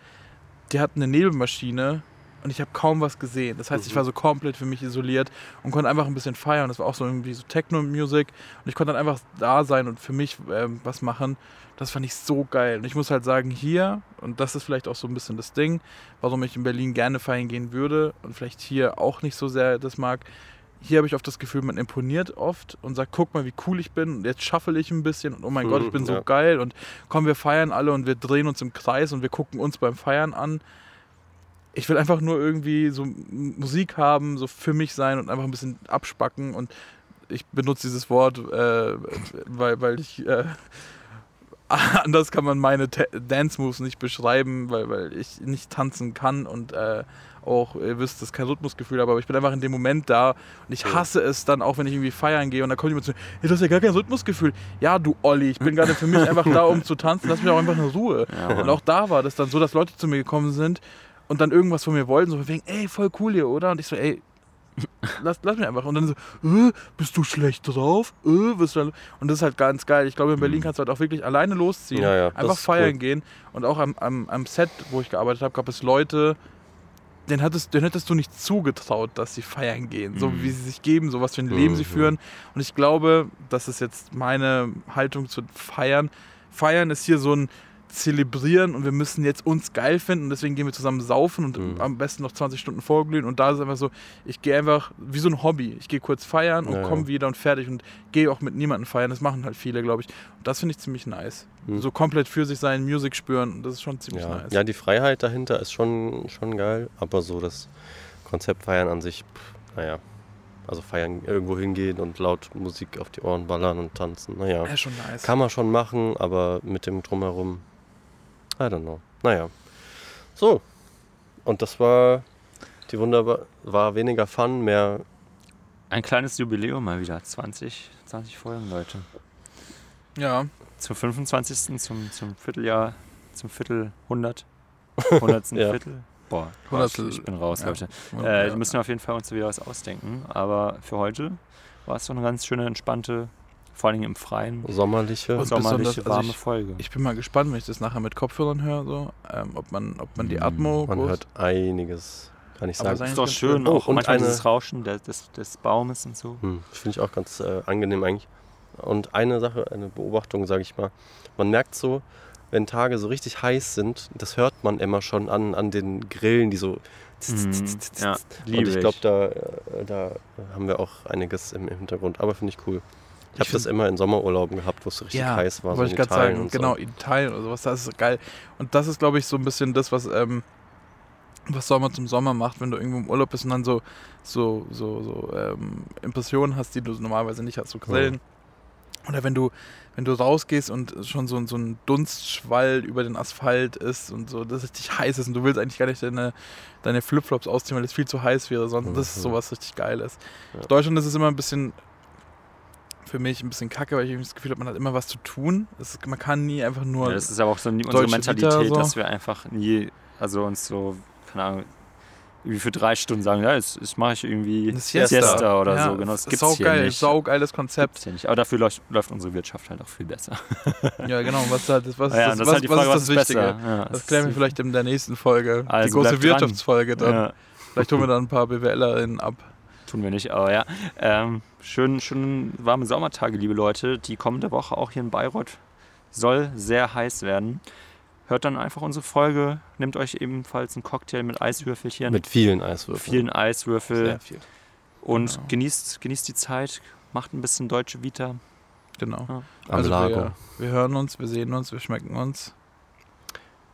die hatten eine Nebelmaschine und ich habe kaum was gesehen. Das heißt, ich Mhm. war so komplett für mich isoliert und konnte einfach ein bisschen feiern. Das war auch so irgendwie so Techno-Music und ich konnte dann einfach da sein und für mich ähm, was machen. Das fand ich so geil. Und ich muss halt sagen, hier, und das ist vielleicht auch so ein bisschen das Ding, warum ich in Berlin gerne feiern gehen würde und vielleicht hier auch nicht so sehr das mag. Hier habe ich oft das Gefühl, man imponiert oft und sagt, guck mal, wie cool ich bin und jetzt schaffel ich ein bisschen und oh mein Mhm, Gott, ich bin so ja. geil und komm, wir feiern alle und wir drehen uns im Kreis und wir gucken uns beim Feiern an. Ich will einfach nur irgendwie so Musik haben, so für mich sein und einfach ein bisschen abspacken und ich benutze dieses Wort, äh, weil, weil ich äh, anders kann man meine Dance Moves nicht beschreiben, weil, weil ich nicht tanzen kann und äh, auch, ihr wisst, dass ich kein Rhythmusgefühl habe, aber ich bin einfach in dem Moment da und ich hasse es dann auch, wenn ich irgendwie feiern gehe und da kommt jemand zu mir, hey, du hast ja gar kein Rhythmusgefühl. Ja, du Olli, ich bin gerade für mich einfach da, um zu tanzen, lass mich auch einfach in Ruhe. Ja, Und auch da war das dann so, dass Leute zu mir gekommen sind und dann irgendwas von mir wollten, so von wegen, ey, voll cool hier, oder? Und ich so, ey, lass, lass mich einfach. Und dann so, äh, bist du schlecht drauf? Äh, bist du und das ist halt ganz geil. Ich glaube, in Berlin kannst du halt auch wirklich alleine losziehen, Ja, ja, einfach feiern cool. gehen. Und auch am, am, am Set, wo ich gearbeitet habe, gab es Leute, den hättest, den hättest du nicht zugetraut, dass sie feiern gehen. So Mhm. wie sie sich geben, so was für ein Leben sie Mhm. führen. Und ich glaube, das ist jetzt meine Haltung zu feiern. Feiern ist hier so ein Zelebrieren und wir müssen jetzt uns geil finden. Deswegen gehen wir zusammen saufen und Mhm. am besten noch 20 Stunden vorglühen. Und da ist es einfach so, ich gehe einfach wie so ein Hobby. Ich gehe kurz feiern und Ja, ja. komme wieder und fertig und gehe auch mit niemandem feiern. Das machen halt viele, glaube ich. Und das finde ich ziemlich nice. Mhm. So komplett für sich sein, Musik spüren, das ist schon ziemlich Ja. nice. ja, die Freiheit dahinter ist schon, schon geil, aber so das Konzept Feiern an sich, pff, naja. Also feiern, irgendwo hingehen und laut Musik auf die Ohren ballern und tanzen, naja. Ja, schon nice. Kann man schon machen, aber mit dem Drumherum, I don't know. Naja. So. Und das war die wunderbar, war weniger Fun, mehr Ein kleines Jubiläum mal wieder. 20, 20 Folgen, Leute. ja, Zum 25. zum, zum Vierteljahr, zum Viertel 100. 100. Ja. Viertel. Boah, Hundertstel, ich bin raus, ja. Leute. ja. Äh, da müssen wir auf jeden Fall uns wieder was ausdenken. Aber für heute war es doch eine ganz schöne, entspannte, vor allem im Freien, sommerliche. Und sommerliche, also warme ich- Folge. Ich bin mal gespannt, wenn ich das nachher mit Kopfhörern höre, so, ähm, ob, man, ob man die Mhm. Atmo Man groß- hört einiges, kann ich Aber sagen. sein- ist doch schön, schön. Oh, auch und manchmal eine- dieses Rauschen des, des, des Baumes und so. Hm, Finde ich auch ganz äh, angenehm eigentlich. Und eine Sache, eine Beobachtung, sage ich mal. Man merkt so, wenn Tage so richtig heiß sind, das hört man immer schon an, an den Grillen, die so. Mhm. Ja, Und liebe ich glaube, da, äh, da haben wir auch einiges im, im Hintergrund. Aber finde ich cool. Ich habe das immer in Sommerurlauben gehabt, wo es so richtig Ja, heiß war. So Wollte in ich gerade sagen, genau, So. Italien oder sowas, das ist geil. Und das ist, glaube ich, so ein bisschen das, was, ähm, was Sommer zum Sommer macht, wenn du irgendwo im Urlaub bist und dann so, so, so, so ähm, Impressionen hast, die du normalerweise nicht hast, so Grillen. Oder wenn du, wenn du rausgehst und schon so, ein- so ein Dunstschwall über den Asphalt ist und so, dass es richtig heiß ist und du willst eigentlich gar nicht deine, deine Flipflops ausziehen, weil es viel zu heiß wäre, sondern das ist Mhm. sowas richtig Geiles. Ja. In Deutschland ist es immer ein bisschen für mich ein bisschen kacke, weil ich das Gefühl habe, man hat immer was zu tun. Ist, man kann nie einfach nur. Ja, das ist aber auch so nie- unsere Mentalität, so. dass wir einfach nie, also uns so, keine Ahnung, irgendwie für drei Stunden sagen, ja, jetzt, jetzt mache ich irgendwie Eine Siesta, oder Ja, so. Genau, das gibt's hier saugeil, nicht. saugeiles Konzept. Gibt's hier nicht. Aber dafür läuft, läuft unsere Wirtschaft halt auch viel besser. Ja, genau. Was, ist halt, das- was, ja, das, was, halt die Frage, was was ist das Wichtige? besser. Ja, Das klären wir die- vielleicht in der nächsten Folge. die Also große bleibt dran. Wirtschaftsfolge dann. Vielleicht holen wir dann ein paar BWLerInnen ab. tun wir nicht, aber ja. Ähm, schön, schön warme Sommertage, liebe Leute. Die kommende Woche auch hier in Bayreuth soll sehr heiß werden. Hört dann einfach unsere Folge, nehmt euch ebenfalls einen Cocktail mit Eiswürfelchen, Mit vielen Eiswürfeln. vielen Eiswürfel Sehr viel. und Genau. genießt, genießt die Zeit, macht ein bisschen deutsche Vita. Genau. Ja. Am Also Lago. wir, wir hören uns, wir sehen uns, wir schmecken uns.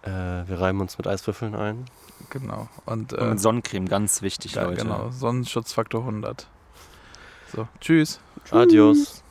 Äh, wir reiben uns mit Eiswürfeln ein. Genau. Und, Und äh, mit Sonnencreme, ganz wichtig, ja, Leute. genau. Sonnenschutzfaktor 100. So, tschüss. Adios.